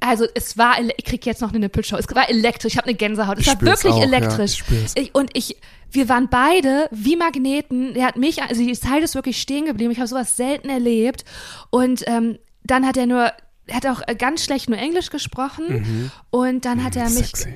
Also es war, ich krieg jetzt noch eine Nippelshow. Es war elektrisch, ich habe eine Gänsehaut. Es Ich war wirklich auch, ja, elektrisch. ich spür's. Ich, und ich, wir waren beide wie Magneten. Der hat mich, also die Zeit ist wirklich stehen geblieben. Ich habe sowas selten erlebt. Und ähm, dann hat er nur, er hat auch äh, ganz schlecht nur Englisch gesprochen. Und dann hat er mich, Mhm. sexy.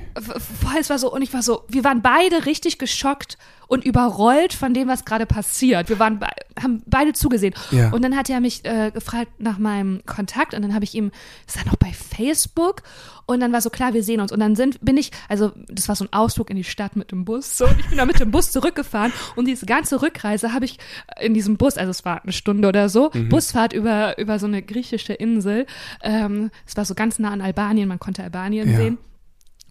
voll, es war so, und ich war so, wir waren beide richtig geschockt und überrollt von dem, was gerade passiert. Wir waren, be haben beide zugesehen. Ja. Und dann hat er mich äh, gefragt nach meinem Kontakt und dann habe ich ihm, ist er noch bei Facebook? Und dann war so klar, wir sehen uns. Und dann sind, bin ich, also das war so ein Ausflug in die Stadt mit dem Bus. So, und ich bin da mit dem Bus zurückgefahren und diese ganze Rückreise habe ich in diesem Bus, also es war eine Stunde oder so, Busfahrt über, über so eine griechische Insel. Ähm, es war so ganz nah an Albanien, man konnte Albanien Ja. sehen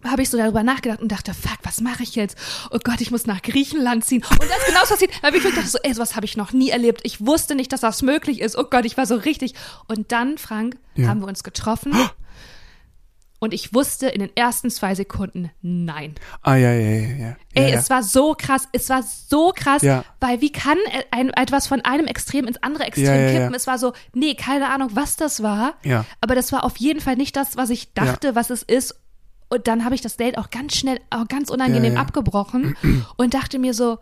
habe ich so darüber nachgedacht und dachte, fuck, was mache ich jetzt? Oh Gott, ich muss nach Griechenland ziehen. Und das ist genau so passiert. Habe ich gedacht, so, ey, sowas habe ich noch nie erlebt. Ich wusste nicht, dass das möglich ist. Oh Gott, ich war so richtig. Und dann, Frank, Ja. haben wir uns getroffen. Und ich wusste in den ersten zwei Sekunden, nein. Ah, ja, ja, ja, ja. Ey, ja, es war so krass, es war so krass, Ja. weil wie kann ein, etwas von einem Extrem ins andere Extrem kippen? Es war so, nee, keine Ahnung, was das war, Ja. aber das war auf jeden Fall nicht das, was ich dachte, was es ist. Und dann habe ich das Date auch ganz schnell, auch ganz unangenehm Ja, ja. abgebrochen und dachte mir so,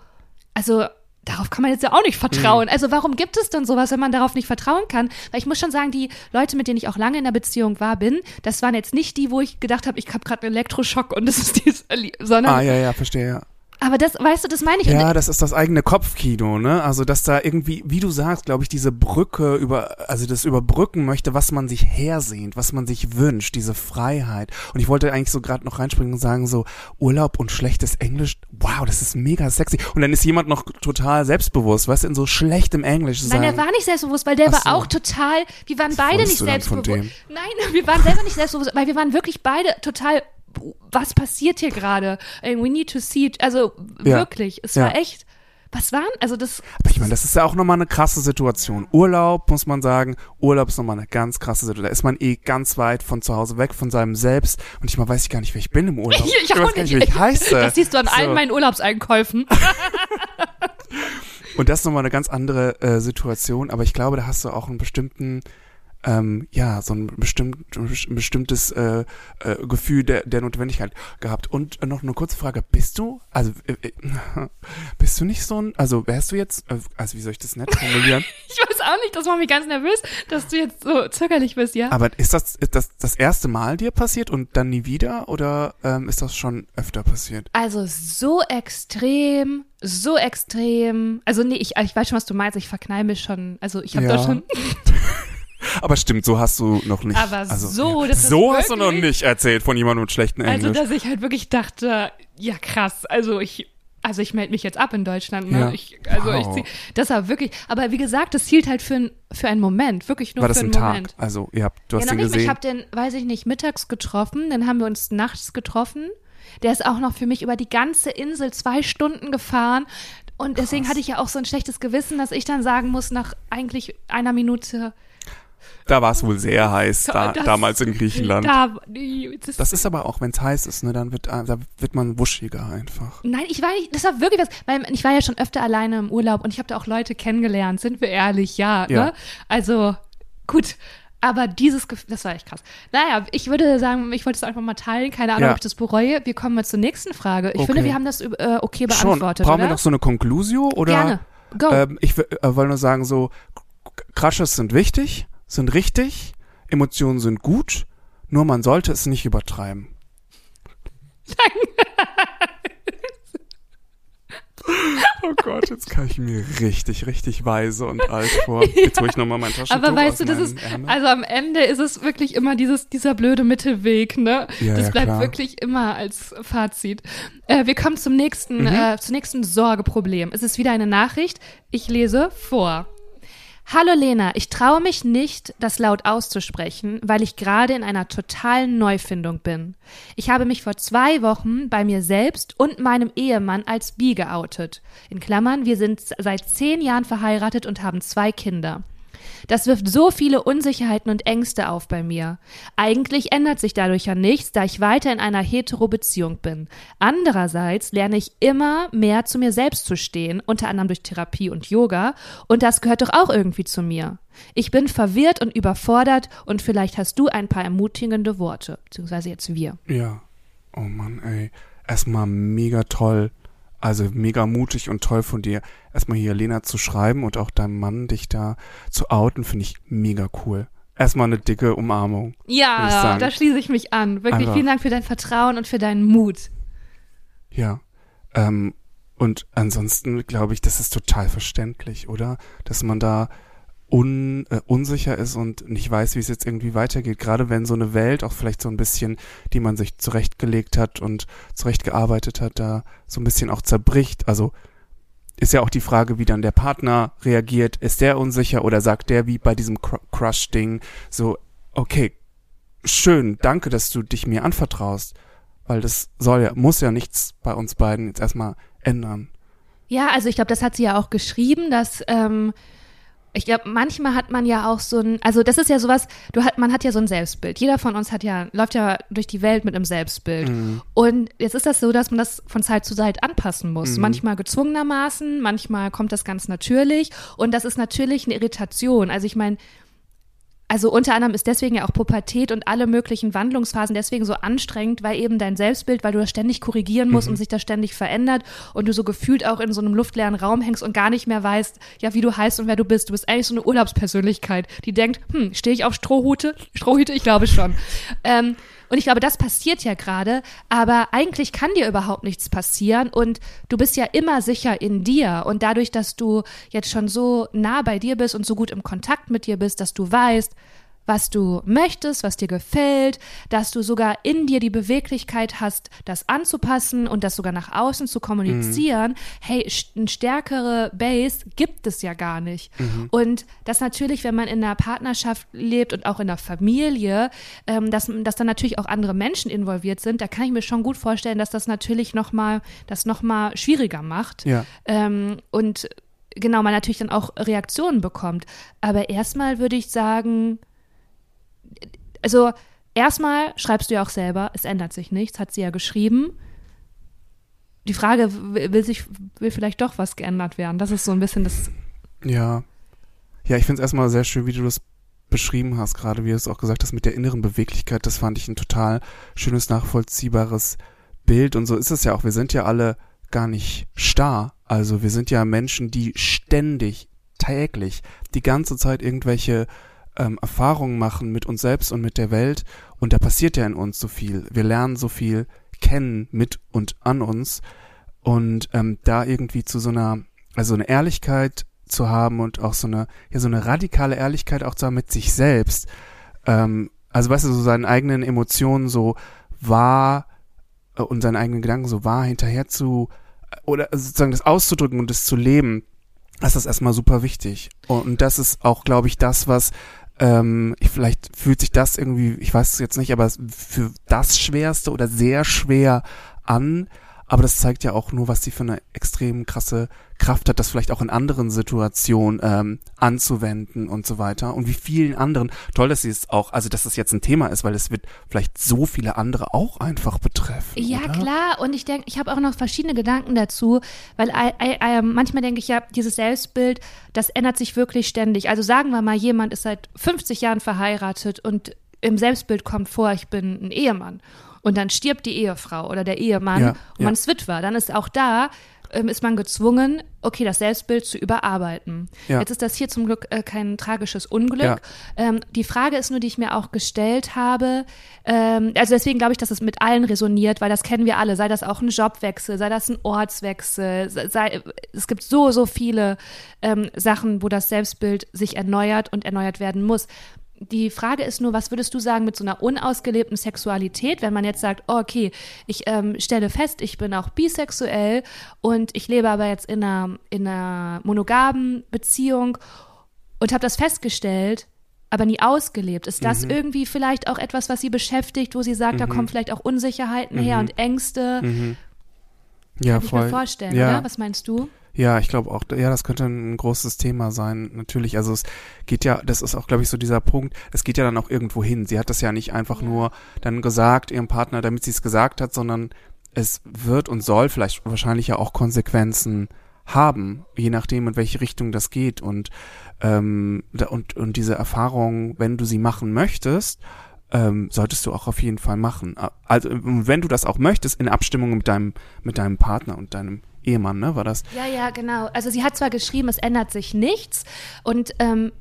also darauf kann man jetzt ja auch nicht vertrauen. Mhm. Also warum gibt es denn sowas, wenn man darauf nicht vertrauen kann? Weil ich muss schon sagen, die Leute, mit denen ich auch lange in der Beziehung war, bin, das waren jetzt nicht die, wo ich gedacht habe, ich habe gerade einen Elektroschock und das ist dies, sondern Ah, ja, ja, verstehe, ja. Aber das, weißt du, das meine ich. Ja, das ist das eigene Kopfkino, ne? Also, dass da irgendwie, wie du sagst, glaube ich, diese Brücke über, also das überbrücken möchte, was man sich hersehnt, was man sich wünscht, diese Freiheit. Und ich wollte eigentlich so gerade noch reinspringen und sagen, so Urlaub und schlechtes Englisch, wow, das ist mega sexy. Und dann ist jemand noch total selbstbewusst, weißt du, in so schlechtem Englisch Nein, sagen. der war nicht selbstbewusst, weil der Ach war so. auch total, wir waren beide nicht selbstbewusst. Nein, wir waren selber nicht selbstbewusst, weil wir waren wirklich beide total, was passiert hier gerade? We need to see, it. also Ja. wirklich, es Ja. war echt, was waren, also das, Aber ich meine, das ist ja auch nochmal eine krasse Situation. Urlaub, muss man sagen, Urlaub ist nochmal eine ganz krasse Situation. Da ist man eh ganz weit von zu Hause weg, von seinem Selbst. Und ich mal weiß ich gar nicht, wer ich bin im Urlaub. ich, weiß gar nicht, wie ich heiße. Das siehst du an allen So. meinen Urlaubseinkäufen. Und das ist nochmal eine ganz andere äh, Situation, aber ich glaube, da hast du auch einen bestimmten, ähm, ja, so ein, bestimmt, ein bestimmtes äh, äh, Gefühl der, der Notwendigkeit gehabt. Und äh, noch eine kurze Frage, bist du, also äh, äh, bist du nicht so ein, also wärst du jetzt, äh, also wie soll ich das nett formulieren? Ich weiß auch nicht, das macht mich ganz nervös, dass du jetzt so zögerlich bist, ja? aber ist das, ist das das erste Mal dir passiert und dann nie wieder oder ähm, ist das schon öfter passiert? Also so extrem, so extrem. Also nee, ich, ich weiß schon, was du meinst. Ich verknall mich schon. Also ich habe Ja. da schon. Aber stimmt, so hast du noch nicht. Aber also, so, ja. das ist so hast du noch nicht erzählt von jemandem mit schlechtem Also Englisch. dass ich halt wirklich dachte, ja krass. Also ich, also ich melde mich jetzt ab in Deutschland. Ne? Ja. Ich, also Wow. ich zieh, das war wirklich. Aber wie gesagt, das hielt halt für, ein, für einen Moment, wirklich nur War das für ein einen Tag? Moment. Also, ihr habt, du hast ja, ihn nicht. mal. Ich gesehen. habe den, weiß ich nicht, mittags getroffen. Dann haben wir uns nachts getroffen. Der ist auch noch für mich über die ganze Insel zwei Stunden gefahren. Und deswegen hatte ich ja auch so ein schlechtes Gewissen, dass ich dann sagen muss, nach eigentlich einer Minute. Da war es wohl sehr heiß, da, das- damals in Griechenland. Da, das, das ist aber auch, wenn es heiß ist, ne, dann wird, äh, da wird man wuschiger einfach. Nein, ich war nicht, das war wirklich was, weil ich war ja schon öfter alleine im Urlaub und ich habe da auch Leute kennengelernt, sind wir ehrlich, ja, Ja. ne? Also, gut. Aber dieses Gefühl, das war echt krass. Naja, ich würde sagen, ich wollte es einfach mal teilen. Keine Ahnung, Ja. ob ich das bereue. Wir kommen mal zur nächsten Frage. Ich Okay. finde, wir haben das äh, okay Schon. beantwortet, Brauchen oder? wir noch so eine Conclusio oder? Gerne. Go. Ähm, ich äh, wollte nur sagen, so, Crushes sind wichtig, sind richtig, Emotionen sind gut, nur man sollte es nicht übertreiben. Oh Gott, jetzt kann ich mir richtig, richtig weise und alt vor. Jetzt hole ich nochmal mein Taschentuch Aber weißt du, das ist, Ärmel. also am Ende ist es wirklich immer dieses, dieser blöde Mittelweg, ne? Ja, das ja, bleibt klar. wirklich immer als Fazit. Äh, wir kommen zum nächsten, Mhm. äh, zum nächsten Sorgeproblem. Es ist wieder eine Nachricht. Ich lese vor. Hallo Lena, ich traue mich nicht, das laut auszusprechen, weil ich gerade in einer totalen Neufindung bin. Ich habe mich vor zwei Wochen bei mir selbst und meinem Ehemann als bi geoutet. In Klammern, wir sind seit zehn Jahren verheiratet und haben zwei Kinder. Das wirft so viele Unsicherheiten und Ängste auf bei mir. Eigentlich ändert sich dadurch ja nichts, da ich weiter in einer Hetero-Beziehung bin. Andererseits lerne ich immer mehr zu mir selbst zu stehen, unter anderem durch Therapie und Yoga, und das gehört doch auch irgendwie zu mir. Ich bin verwirrt und überfordert und vielleicht hast du ein paar ermutigende Worte, beziehungsweise jetzt wir. Ja. Oh Mann, ey. Erstmal mega toll. Also mega mutig und toll von dir, erstmal hier Lena zu schreiben und auch deinem Mann dich da zu outen, finde ich mega cool. Erstmal eine dicke Umarmung. Ja, da schließe ich mich an. Wirklich Einfach. vielen Dank für dein Vertrauen und für deinen Mut. Ja. Ähm, und ansonsten glaube ich, das ist total verständlich, oder? Dass man da un, äh, unsicher ist und nicht weiß, wie es jetzt irgendwie weitergeht. Gerade wenn so eine Welt auch vielleicht so ein bisschen, die man sich zurechtgelegt hat und zurechtgearbeitet hat, da so ein bisschen auch zerbricht. Also ist ja auch die Frage, wie dann der Partner reagiert. Ist der unsicher oder sagt der wie bei diesem Crush-Ding so, okay, schön, danke, dass du dich mir anvertraust, weil das soll ja, muss ja nichts bei uns beiden jetzt erstmal ändern. Ja, also ich glaube, das hat sie ja auch geschrieben, dass ähm, ich glaube, manchmal hat man ja auch so ein, also das ist ja sowas, du hat, man hat ja so ein Selbstbild. Jeder von uns hat ja, läuft ja durch die Welt mit einem Selbstbild. Mhm. Und jetzt ist das so, dass man das von Zeit zu Zeit anpassen muss. Mhm. Manchmal gezwungenermaßen, manchmal kommt das ganz natürlich. Und das ist natürlich eine Irritation. Also ich meine, also unter anderem ist deswegen ja auch Pubertät und alle möglichen Wandlungsphasen deswegen so anstrengend, weil eben dein Selbstbild, weil du das ständig korrigieren musst mhm. und sich das ständig verändert und du so gefühlt auch in so einem luftleeren Raum hängst und gar nicht mehr weißt, ja, wie du heißt und wer du bist. Du bist eigentlich so eine Urlaubspersönlichkeit, die denkt, hm, stehe ich auf Strohhute? Strohhüte? Ich glaube schon. ähm, und ich glaube, das passiert ja gerade, aber eigentlich kann dir überhaupt nichts passieren und du bist ja immer sicher in dir. Und dadurch, dass du jetzt schon so nah bei dir bist und so gut im Kontakt mit dir bist, dass du weißt, was du möchtest, was dir gefällt, dass du sogar in dir die Beweglichkeit hast, das anzupassen und das sogar nach außen zu kommunizieren. Mhm. Hey, eine stärkere Base gibt es ja gar nicht. Mhm. Und das natürlich, wenn man in einer Partnerschaft lebt und auch in einer Familie, ähm, dass, dass dann natürlich auch andere Menschen involviert sind, da kann ich mir schon gut vorstellen, dass das natürlich nochmal, das nochmal schwieriger macht. Ja. Ähm, und genau, man natürlich dann auch Reaktionen bekommt. Aber erstmal würde ich sagen, also erstmal schreibst du ja auch selber, es ändert sich nichts, hat sie ja geschrieben. Die Frage, will sich, will vielleicht doch was geändert werden? Das ist so ein bisschen das. Ja. Ja, ich finde es erstmal sehr schön, wie du das beschrieben hast, gerade wie du es auch gesagt hast, mit der inneren Beweglichkeit. Das fand ich ein total schönes, nachvollziehbares Bild. Und so ist es ja auch. Wir sind ja alle gar nicht starr. Also wir sind ja Menschen, die ständig, täglich, die ganze Zeit irgendwelche ähm, Erfahrungen machen mit uns selbst und mit der Welt und da passiert ja in uns so viel. Wir lernen so viel kennen mit und an uns und ähm, da irgendwie zu so einer, also eine Ehrlichkeit zu haben und auch so eine, ja, so eine radikale Ehrlichkeit auch da mit sich selbst. Ähm, also weißt du, so seinen eigenen Emotionen so wahr äh, und seinen eigenen Gedanken so wahr hinterher zu oder sozusagen das auszudrücken und das zu leben, das ist erstmal super wichtig. Und das ist auch, glaube ich, das, was ähm, vielleicht fühlt sich das irgendwie, ich weiß es jetzt nicht, aber für das Schwerste oder sehr schwer an. Aber das zeigt ja auch nur, was sie für eine extrem krasse Kraft hat, das vielleicht auch in anderen Situationen ähm, anzuwenden und so weiter. Und wie vielen anderen, toll, dass sie es auch, also dass das jetzt ein Thema ist, weil es wird vielleicht so viele andere auch einfach betreffen. Ja, oder? klar. Und ich denke, ich habe auch noch verschiedene Gedanken dazu, weil I, I, I, manchmal denke ich ja, dieses Selbstbild, das ändert sich wirklich ständig. Also sagen wir mal, jemand ist seit 50 Jahren verheiratet und im Selbstbild kommt vor, ich bin ein Ehemann und dann stirbt die Ehefrau oder der Ehemann ja, und man ist Witwer, dann ist auch da ähm, ist man gezwungen, okay, das Selbstbild zu überarbeiten. Ja. Jetzt ist das hier zum Glück äh, kein tragisches Unglück. Ja. Ähm, die Frage ist nur, die ich mir auch gestellt habe, ähm, also deswegen glaube ich, dass es mit allen resoniert, weil das kennen wir alle, sei das auch ein Jobwechsel, sei das ein Ortswechsel, sei, es gibt so, so viele ähm, Sachen, wo das Selbstbild sich erneuert und erneuert werden muss die Frage ist nur, was würdest du sagen mit so einer unausgelebten Sexualität, wenn man jetzt sagt, oh, okay, ich ähm, stelle fest, ich bin auch bisexuell und ich lebe aber jetzt in einer, in einer monogamen Beziehung und habe das festgestellt, aber nie ausgelebt. Ist das mhm. irgendwie vielleicht auch etwas, was sie beschäftigt, wo sie sagt, mhm. da kommen vielleicht auch Unsicherheiten mhm. her und Ängste? Mhm. Ja, Kann voll. ich mir vorstellen, ja. oder? Was meinst du? Ja, ich glaube auch, ja, das könnte ein großes Thema sein, natürlich. Also es geht ja, das ist auch, glaube ich, so dieser Punkt, es geht ja dann auch irgendwo hin. Sie hat das ja nicht einfach Ja. nur dann gesagt, ihrem Partner, damit sie es gesagt hat, sondern es wird und soll vielleicht wahrscheinlich ja auch Konsequenzen haben, je nachdem, in welche Richtung das geht. Und, ähm, da, und, und diese Erfahrung, wenn du sie machen möchtest, ähm, solltest du auch auf jeden Fall machen. Also wenn du das auch möchtest, in Abstimmung mit deinem, mit deinem Partner und deinem Ehemann, ne, war das? Ja, ja, genau. Also sie hat zwar geschrieben, es ändert sich nichts und ähm,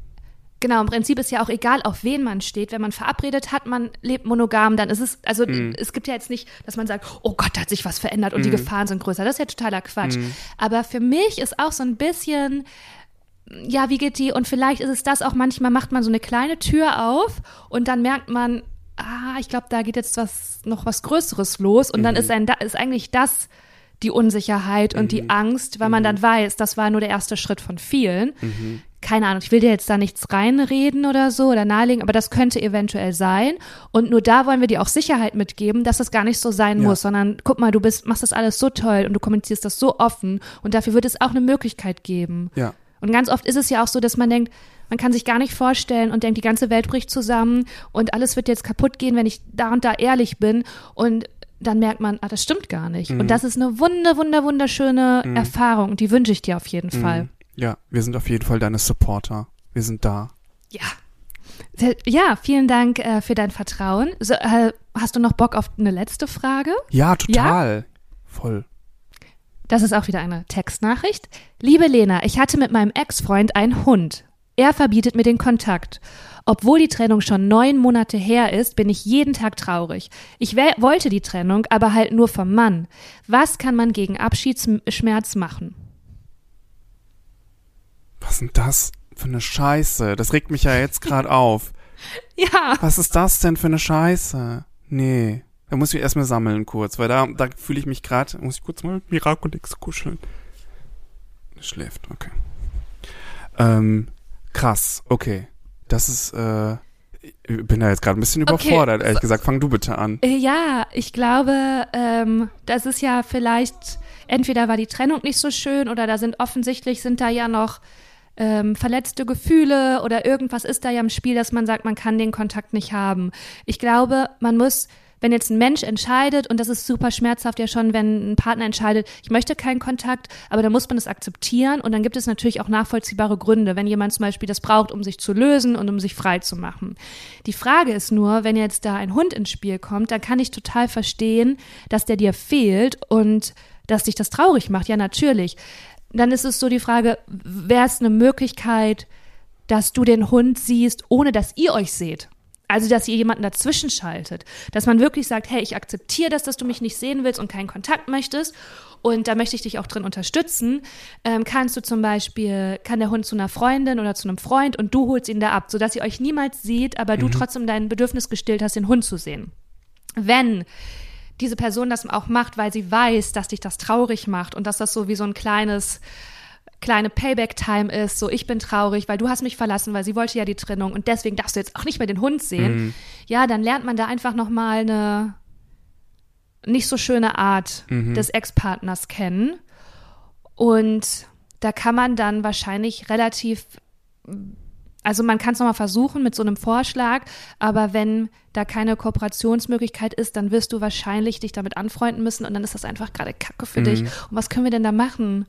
genau, im Prinzip ist ja auch egal, auf wen man steht. Wenn man verabredet hat, man lebt monogam, dann ist es, also Mhm. es gibt ja jetzt nicht, dass man sagt, oh Gott, da hat sich was verändert und die Gefahren sind größer. Das ist ja totaler Quatsch. Mhm. Aber für mich ist auch so ein bisschen, ja, wie geht die? Und vielleicht ist es das auch, manchmal macht man so eine kleine Tür auf und dann merkt man, ah, ich glaube, da geht jetzt was, noch was Größeres los und dann ist, ein, ist eigentlich das die Unsicherheit und die Angst, weil man dann weiß, das war nur der erste Schritt von vielen. Keine Ahnung, ich will dir jetzt da nichts reinreden oder so oder nahelegen, aber das könnte eventuell sein. Und nur da wollen wir dir auch Sicherheit mitgeben, dass das gar nicht so sein Ja. muss, sondern guck mal, du bist, machst das alles so toll und du kommunizierst das so offen und dafür wird es auch eine Möglichkeit geben. Ja. Und ganz oft ist es ja auch so, dass man denkt, man kann sich gar nicht vorstellen und denkt, die ganze Welt bricht zusammen und alles wird jetzt kaputt gehen, wenn ich da und da ehrlich bin. Und dann merkt man, ah, das stimmt gar nicht. Und das ist eine wunder, wunder, wunderschöne Erfahrung. Und die wünsche ich dir auf jeden Fall. Mhm. Ja, wir sind auf jeden Fall deine Supporter. Wir sind da. Ja. Ja, vielen Dank äh, für dein Vertrauen. So, äh, hast du noch Bock auf eine letzte Frage? Ja, total. Voll. Das ist auch wieder eine Textnachricht. Liebe Lena, ich hatte mit meinem Ex-Freund einen Hund. Er verbietet mir den Kontakt. Obwohl die Trennung schon neun Monate her ist, bin ich jeden Tag traurig. Ich wollte die Trennung, aber halt nur vom Mann. Was kann man gegen Abschiedsschmerz machen? Was ist denn das für eine Scheiße? Das regt mich ja jetzt gerade auf. Ja. Was ist das denn für eine Scheiße? Nee. Da muss ich erstmal sammeln kurz, weil da, da fühle ich mich gerade, muss ich kurz mal mit Miraculix kuscheln. Schläft, okay. Ähm, krass, okay. Das ist, äh, ich bin da jetzt gerade ein bisschen Okay, überfordert, ehrlich so- gesagt. Fang du bitte an. Äh, Ja, ich glaube, ähm, das ist ja vielleicht, entweder war die Trennung nicht so schön oder da sind offensichtlich, sind da ja noch ähm, verletzte Gefühle oder irgendwas ist da ja im Spiel, dass man sagt, man kann den Kontakt nicht haben. Ich glaube, man muss, wenn jetzt ein Mensch entscheidet, und das ist super schmerzhaft ja schon, wenn ein Partner entscheidet, ich möchte keinen Kontakt, aber dann muss man das akzeptieren und dann gibt es natürlich auch nachvollziehbare Gründe, wenn jemand zum Beispiel das braucht, um sich zu lösen und um sich frei zu machen. Die Frage ist nur, wenn jetzt da ein Hund ins Spiel kommt, dann kann ich total verstehen, dass der dir fehlt und dass dich das traurig macht. Ja, natürlich. Dann ist es so die Frage, wäre es eine Möglichkeit, dass du den Hund siehst, ohne dass ihr euch seht? Also, dass ihr jemanden dazwischen schaltet. Dass man wirklich sagt, hey, ich akzeptiere das, dass du mich nicht sehen willst und keinen Kontakt möchtest. Und da möchte ich dich auch drin unterstützen. Ähm, kannst du zum Beispiel, kann der Hund zu einer Freundin oder zu einem Freund und du holst ihn da ab, sodass ihr euch niemals seht, aber du trotzdem dein Bedürfnis gestillt hast, den Hund zu sehen. Wenn diese Person das auch macht, weil sie weiß, dass dich das traurig macht und dass das so wie so ein kleines kleine Payback-Time ist, so ich bin traurig, weil du hast mich verlassen, weil sie wollte ja die Trennung und deswegen darfst du jetzt auch nicht mehr den Hund sehen. Ja, dann lernt man da einfach noch mal eine nicht so schöne Art des Ex-Partners kennen und da kann man dann wahrscheinlich relativ also man kann es nochmal versuchen mit so einem Vorschlag, aber wenn da keine Kooperationsmöglichkeit ist, dann wirst du wahrscheinlich dich damit anfreunden müssen und dann ist das einfach gerade Kacke für dich. Und was können wir denn da machen?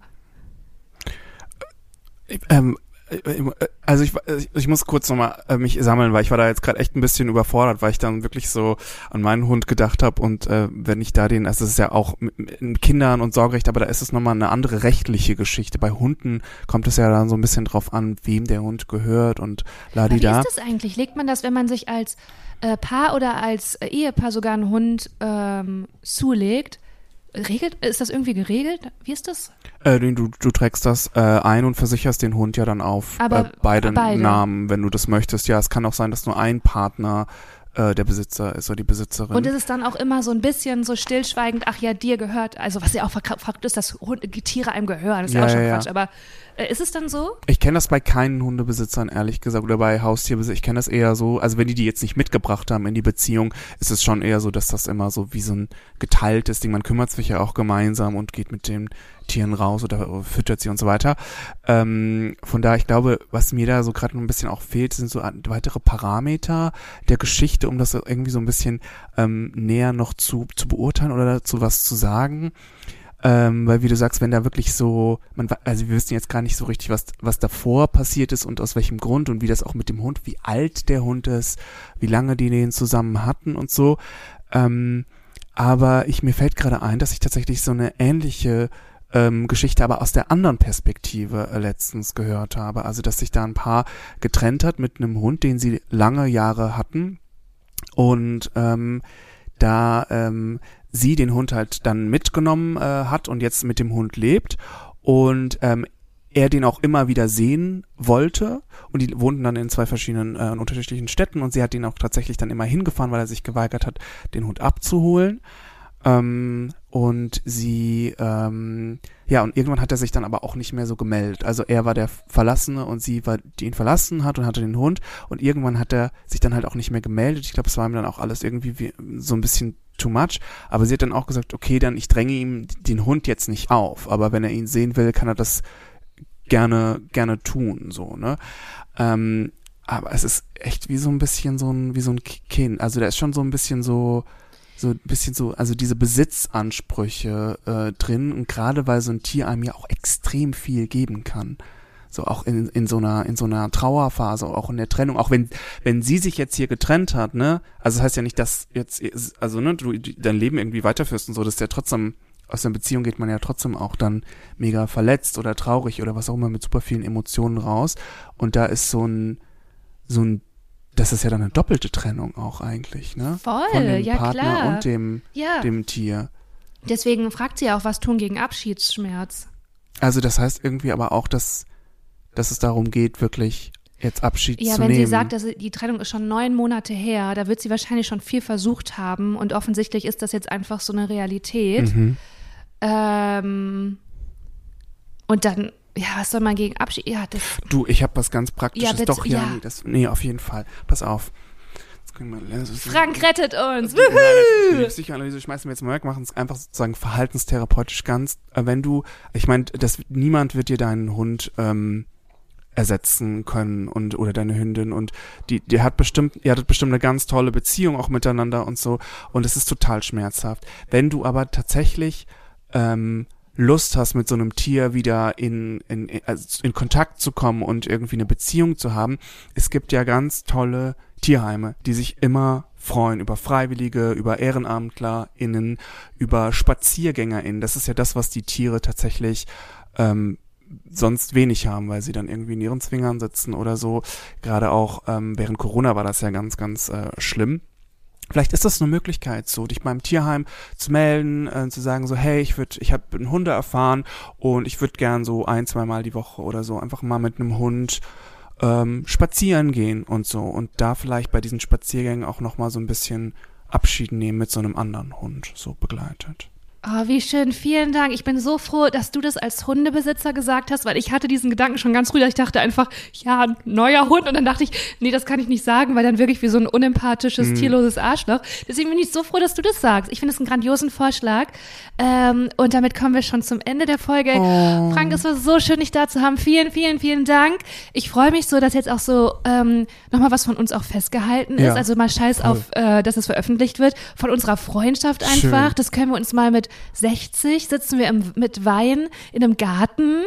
Ähm, äh, also ich, ich, ich muss kurz nochmal äh, mich sammeln, weil ich war da jetzt gerade echt ein bisschen überfordert, weil ich dann wirklich so an meinen Hund gedacht habe und äh, wenn ich da den, also es ist ja auch mit, mit Kindern und Sorgerecht, aber da ist es nochmal eine andere rechtliche Geschichte. Bei Hunden kommt es ja dann so ein bisschen drauf an, wem der Hund gehört und Aber wie ladida. ist das eigentlich? Legt man das, wenn man sich als äh, Paar oder als äh, Ehepaar sogar einen Hund ähm, zulegt? Regelt, ist das irgendwie geregelt? Wie ist das? Äh, du, du trägst das äh, ein und versicherst den Hund ja dann auf Aber äh, beide, beide. Namen, wenn du das möchtest. Ja, es kann auch sein, dass nur ein Partner äh, der Besitzer ist oder die Besitzerin. Und ist es dann auch immer so ein bisschen so stillschweigend, ach ja, dir gehört, also was ja auch verk- verrückt ist, dass Hund, Tiere einem gehören, das ist ja, Ja, auch schon ja, ja. Quatsch, aber Äh, ist es dann so? Ich kenne das bei keinen Hundebesitzern, ehrlich gesagt, oder bei Haustierbesitzern. Ich kenne das eher so, also wenn die die jetzt nicht mitgebracht haben in die Beziehung, ist es schon eher so, dass das immer so wie so ein geteiltes Ding, man kümmert sich ja auch gemeinsam und geht mit den Tieren raus oder füttert sie und so weiter. Ähm, von daher, ich glaube, was mir da so gerade noch ein bisschen auch fehlt, sind so weitere Parameter der Geschichte, um das irgendwie so ein bisschen ähm, näher noch zu, zu beurteilen oder dazu was zu sagen. Ähm, weil wie du sagst, wenn da wirklich so, man, also wir wissen jetzt gar nicht so richtig, was, was davor passiert ist und aus welchem Grund und wie das auch mit dem Hund, wie alt der Hund ist, wie lange die den zusammen hatten und so. Ähm, aber ich mir fällt gerade ein, dass ich tatsächlich so eine ähnliche ähm, Geschichte aber aus der anderen Perspektive äh, letztens gehört habe. Also dass sich da ein Paar getrennt hat mit einem Hund, den sie lange Jahre hatten und ähm, da ähm, sie den Hund halt dann mitgenommen äh, hat und jetzt mit dem Hund lebt und ähm, er den auch immer wieder sehen wollte und die wohnten dann in zwei verschiedenen äh, unterschiedlichen Städten und sie hat ihn auch tatsächlich dann immer hingefahren, weil er sich geweigert hat, den Hund abzuholen. Ähm, und sie, ähm, ja, und irgendwann hat er sich dann aber auch nicht mehr so gemeldet. Also er war der Verlassene und sie war, die ihn verlassen hat und hatte den Hund. Und irgendwann hat er sich dann halt auch nicht mehr gemeldet. Ich glaube, es war ihm dann auch alles irgendwie wie, so ein bisschen too much. Aber sie hat dann auch gesagt, okay, dann ich dränge ihm den Hund jetzt nicht auf. Aber wenn er ihn sehen will, kann er das gerne, gerne tun, so, ne? Ähm, aber es ist echt wie so ein bisschen so ein, wie so ein Kind. Also der ist schon so ein bisschen so, so ein bisschen so, also diese Besitzansprüche äh, drin und gerade weil so ein Tier einem ja auch extrem viel geben kann. So auch in, in so einer, in so einer Trauerphase, auch in der Trennung, auch wenn, wenn sie sich jetzt hier getrennt hat, ne, also das heißt ja nicht, dass jetzt, also ne, du dein Leben irgendwie weiterführst und so, dass der trotzdem, aus der Beziehung geht man ja trotzdem auch dann mega verletzt oder traurig oder was auch immer mit super vielen Emotionen raus. Und da ist so ein, so ein das ist ja dann eine doppelte Trennung auch eigentlich, ne? Voll, Von dem ja Partner klar. und dem, Ja. dem Tier. Deswegen fragt sie auch, was tun gegen Abschiedsschmerz. Also das heißt irgendwie aber auch, dass, dass es darum geht, wirklich jetzt Abschied Ja, zu wenn nehmen. sie sagt, dass die Trennung ist schon neun Monate her, da wird sie wahrscheinlich schon viel versucht haben und offensichtlich ist das jetzt einfach so eine Realität. mhm. Ähm, und dann, ja, was soll man gegen Abschied? Ja, das, Du, ich habe was ganz Praktisches. Ja, bitte, Doch, ja, ja. Nee, das, nee, auf jeden Fall. Pass auf. Frank rettet uns. Wuhu! die Psychoanalyse schmeißen wir jetzt mal weg, machen es einfach sozusagen verhaltenstherapeutisch ganz. Äh, Wenn du, ich meine, das niemand wird dir deinen Hund ähm, ersetzen können und oder deine Hündin und die, die hat bestimmt, ihr hattet bestimmt eine ganz tolle Beziehung auch miteinander und so und es ist total schmerzhaft. Wenn du aber tatsächlich ähm, Lust hast, mit so einem Tier wieder in, in, also in Kontakt zu kommen und irgendwie eine Beziehung zu haben, es gibt ja ganz tolle Tierheime, die sich immer freuen über Freiwillige, über EhrenamtlerInnen, über SpaziergängerInnen. Das ist ja das, was die Tiere tatsächlich ähm, sonst wenig haben, weil sie dann irgendwie in ihren Zwingern sitzen oder so. Gerade auch ähm, während Corona war das ja ganz, ganz äh, schlimm. Vielleicht ist das eine Möglichkeit, so dich beim Tierheim zu melden, äh, zu sagen so, hey, ich würde, ich habe einen Hunde erfahren und ich würde gern so ein, zwei Mal die Woche oder so einfach mal mit einem Hund ähm, spazieren gehen und so und da vielleicht bei diesen Spaziergängen auch noch mal so ein bisschen Abschied nehmen mit so einem anderen Hund so begleitet. Oh, wie schön. Vielen Dank. Ich bin so froh, dass du das als Hundebesitzer gesagt hast, weil ich hatte diesen Gedanken schon ganz früh, dass ich dachte einfach, ja, ein neuer Hund. Und dann dachte ich, nee, das kann ich nicht sagen, weil dann wirklich wie so ein unempathisches, tierloses Arschloch. Deswegen bin ich so froh, dass du das sagst. Ich finde es einen grandiosen Vorschlag. Ähm, und damit kommen wir schon zum Ende der Folge. Frank, es war so schön, dich da zu haben. Vielen, vielen, vielen Dank. Ich freue mich so, dass jetzt auch so ähm, nochmal was von uns auch festgehalten ist. Ja, Also mal scheiß voll. auf, äh, dass es veröffentlicht wird. Von unserer Freundschaft einfach. Schön. Das können wir uns mal mit 60 sitzen wir im, mit Wein in einem Garten.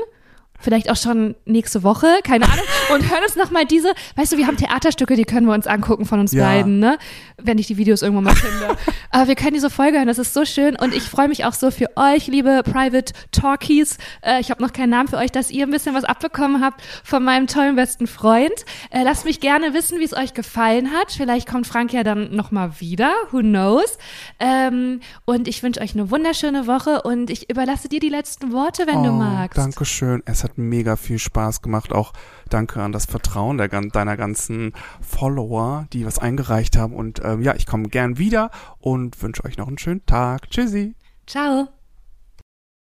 Vielleicht auch schon nächste Woche, keine Ahnung. Und hören uns nochmal diese, weißt du, wir haben Theaterstücke, die können wir uns angucken von uns Ja. beiden, ne? Wenn ich die Videos irgendwann mal finde. Aber wir können diese Folge hören, das ist so schön. Und ich freue mich auch so für euch, liebe Private Talkies. Äh, ich habe noch keinen Namen für euch, dass ihr ein bisschen was abbekommen habt von meinem tollen besten Freund. Äh, lasst mich gerne wissen, wie es euch gefallen hat. Vielleicht kommt Frank ja dann nochmal wieder. Who knows? Ähm, und ich wünsche euch eine wunderschöne Woche und ich überlasse dir die letzten Worte, wenn du Oh, magst. Dankeschön. Es hat mega viel Spaß gemacht. Auch danke an das Vertrauen der, deiner ganzen Follower, die was eingereicht haben. Und ähm, ja, ich komme gern wieder und wünsche euch noch einen schönen Tag. Tschüssi. Ciao.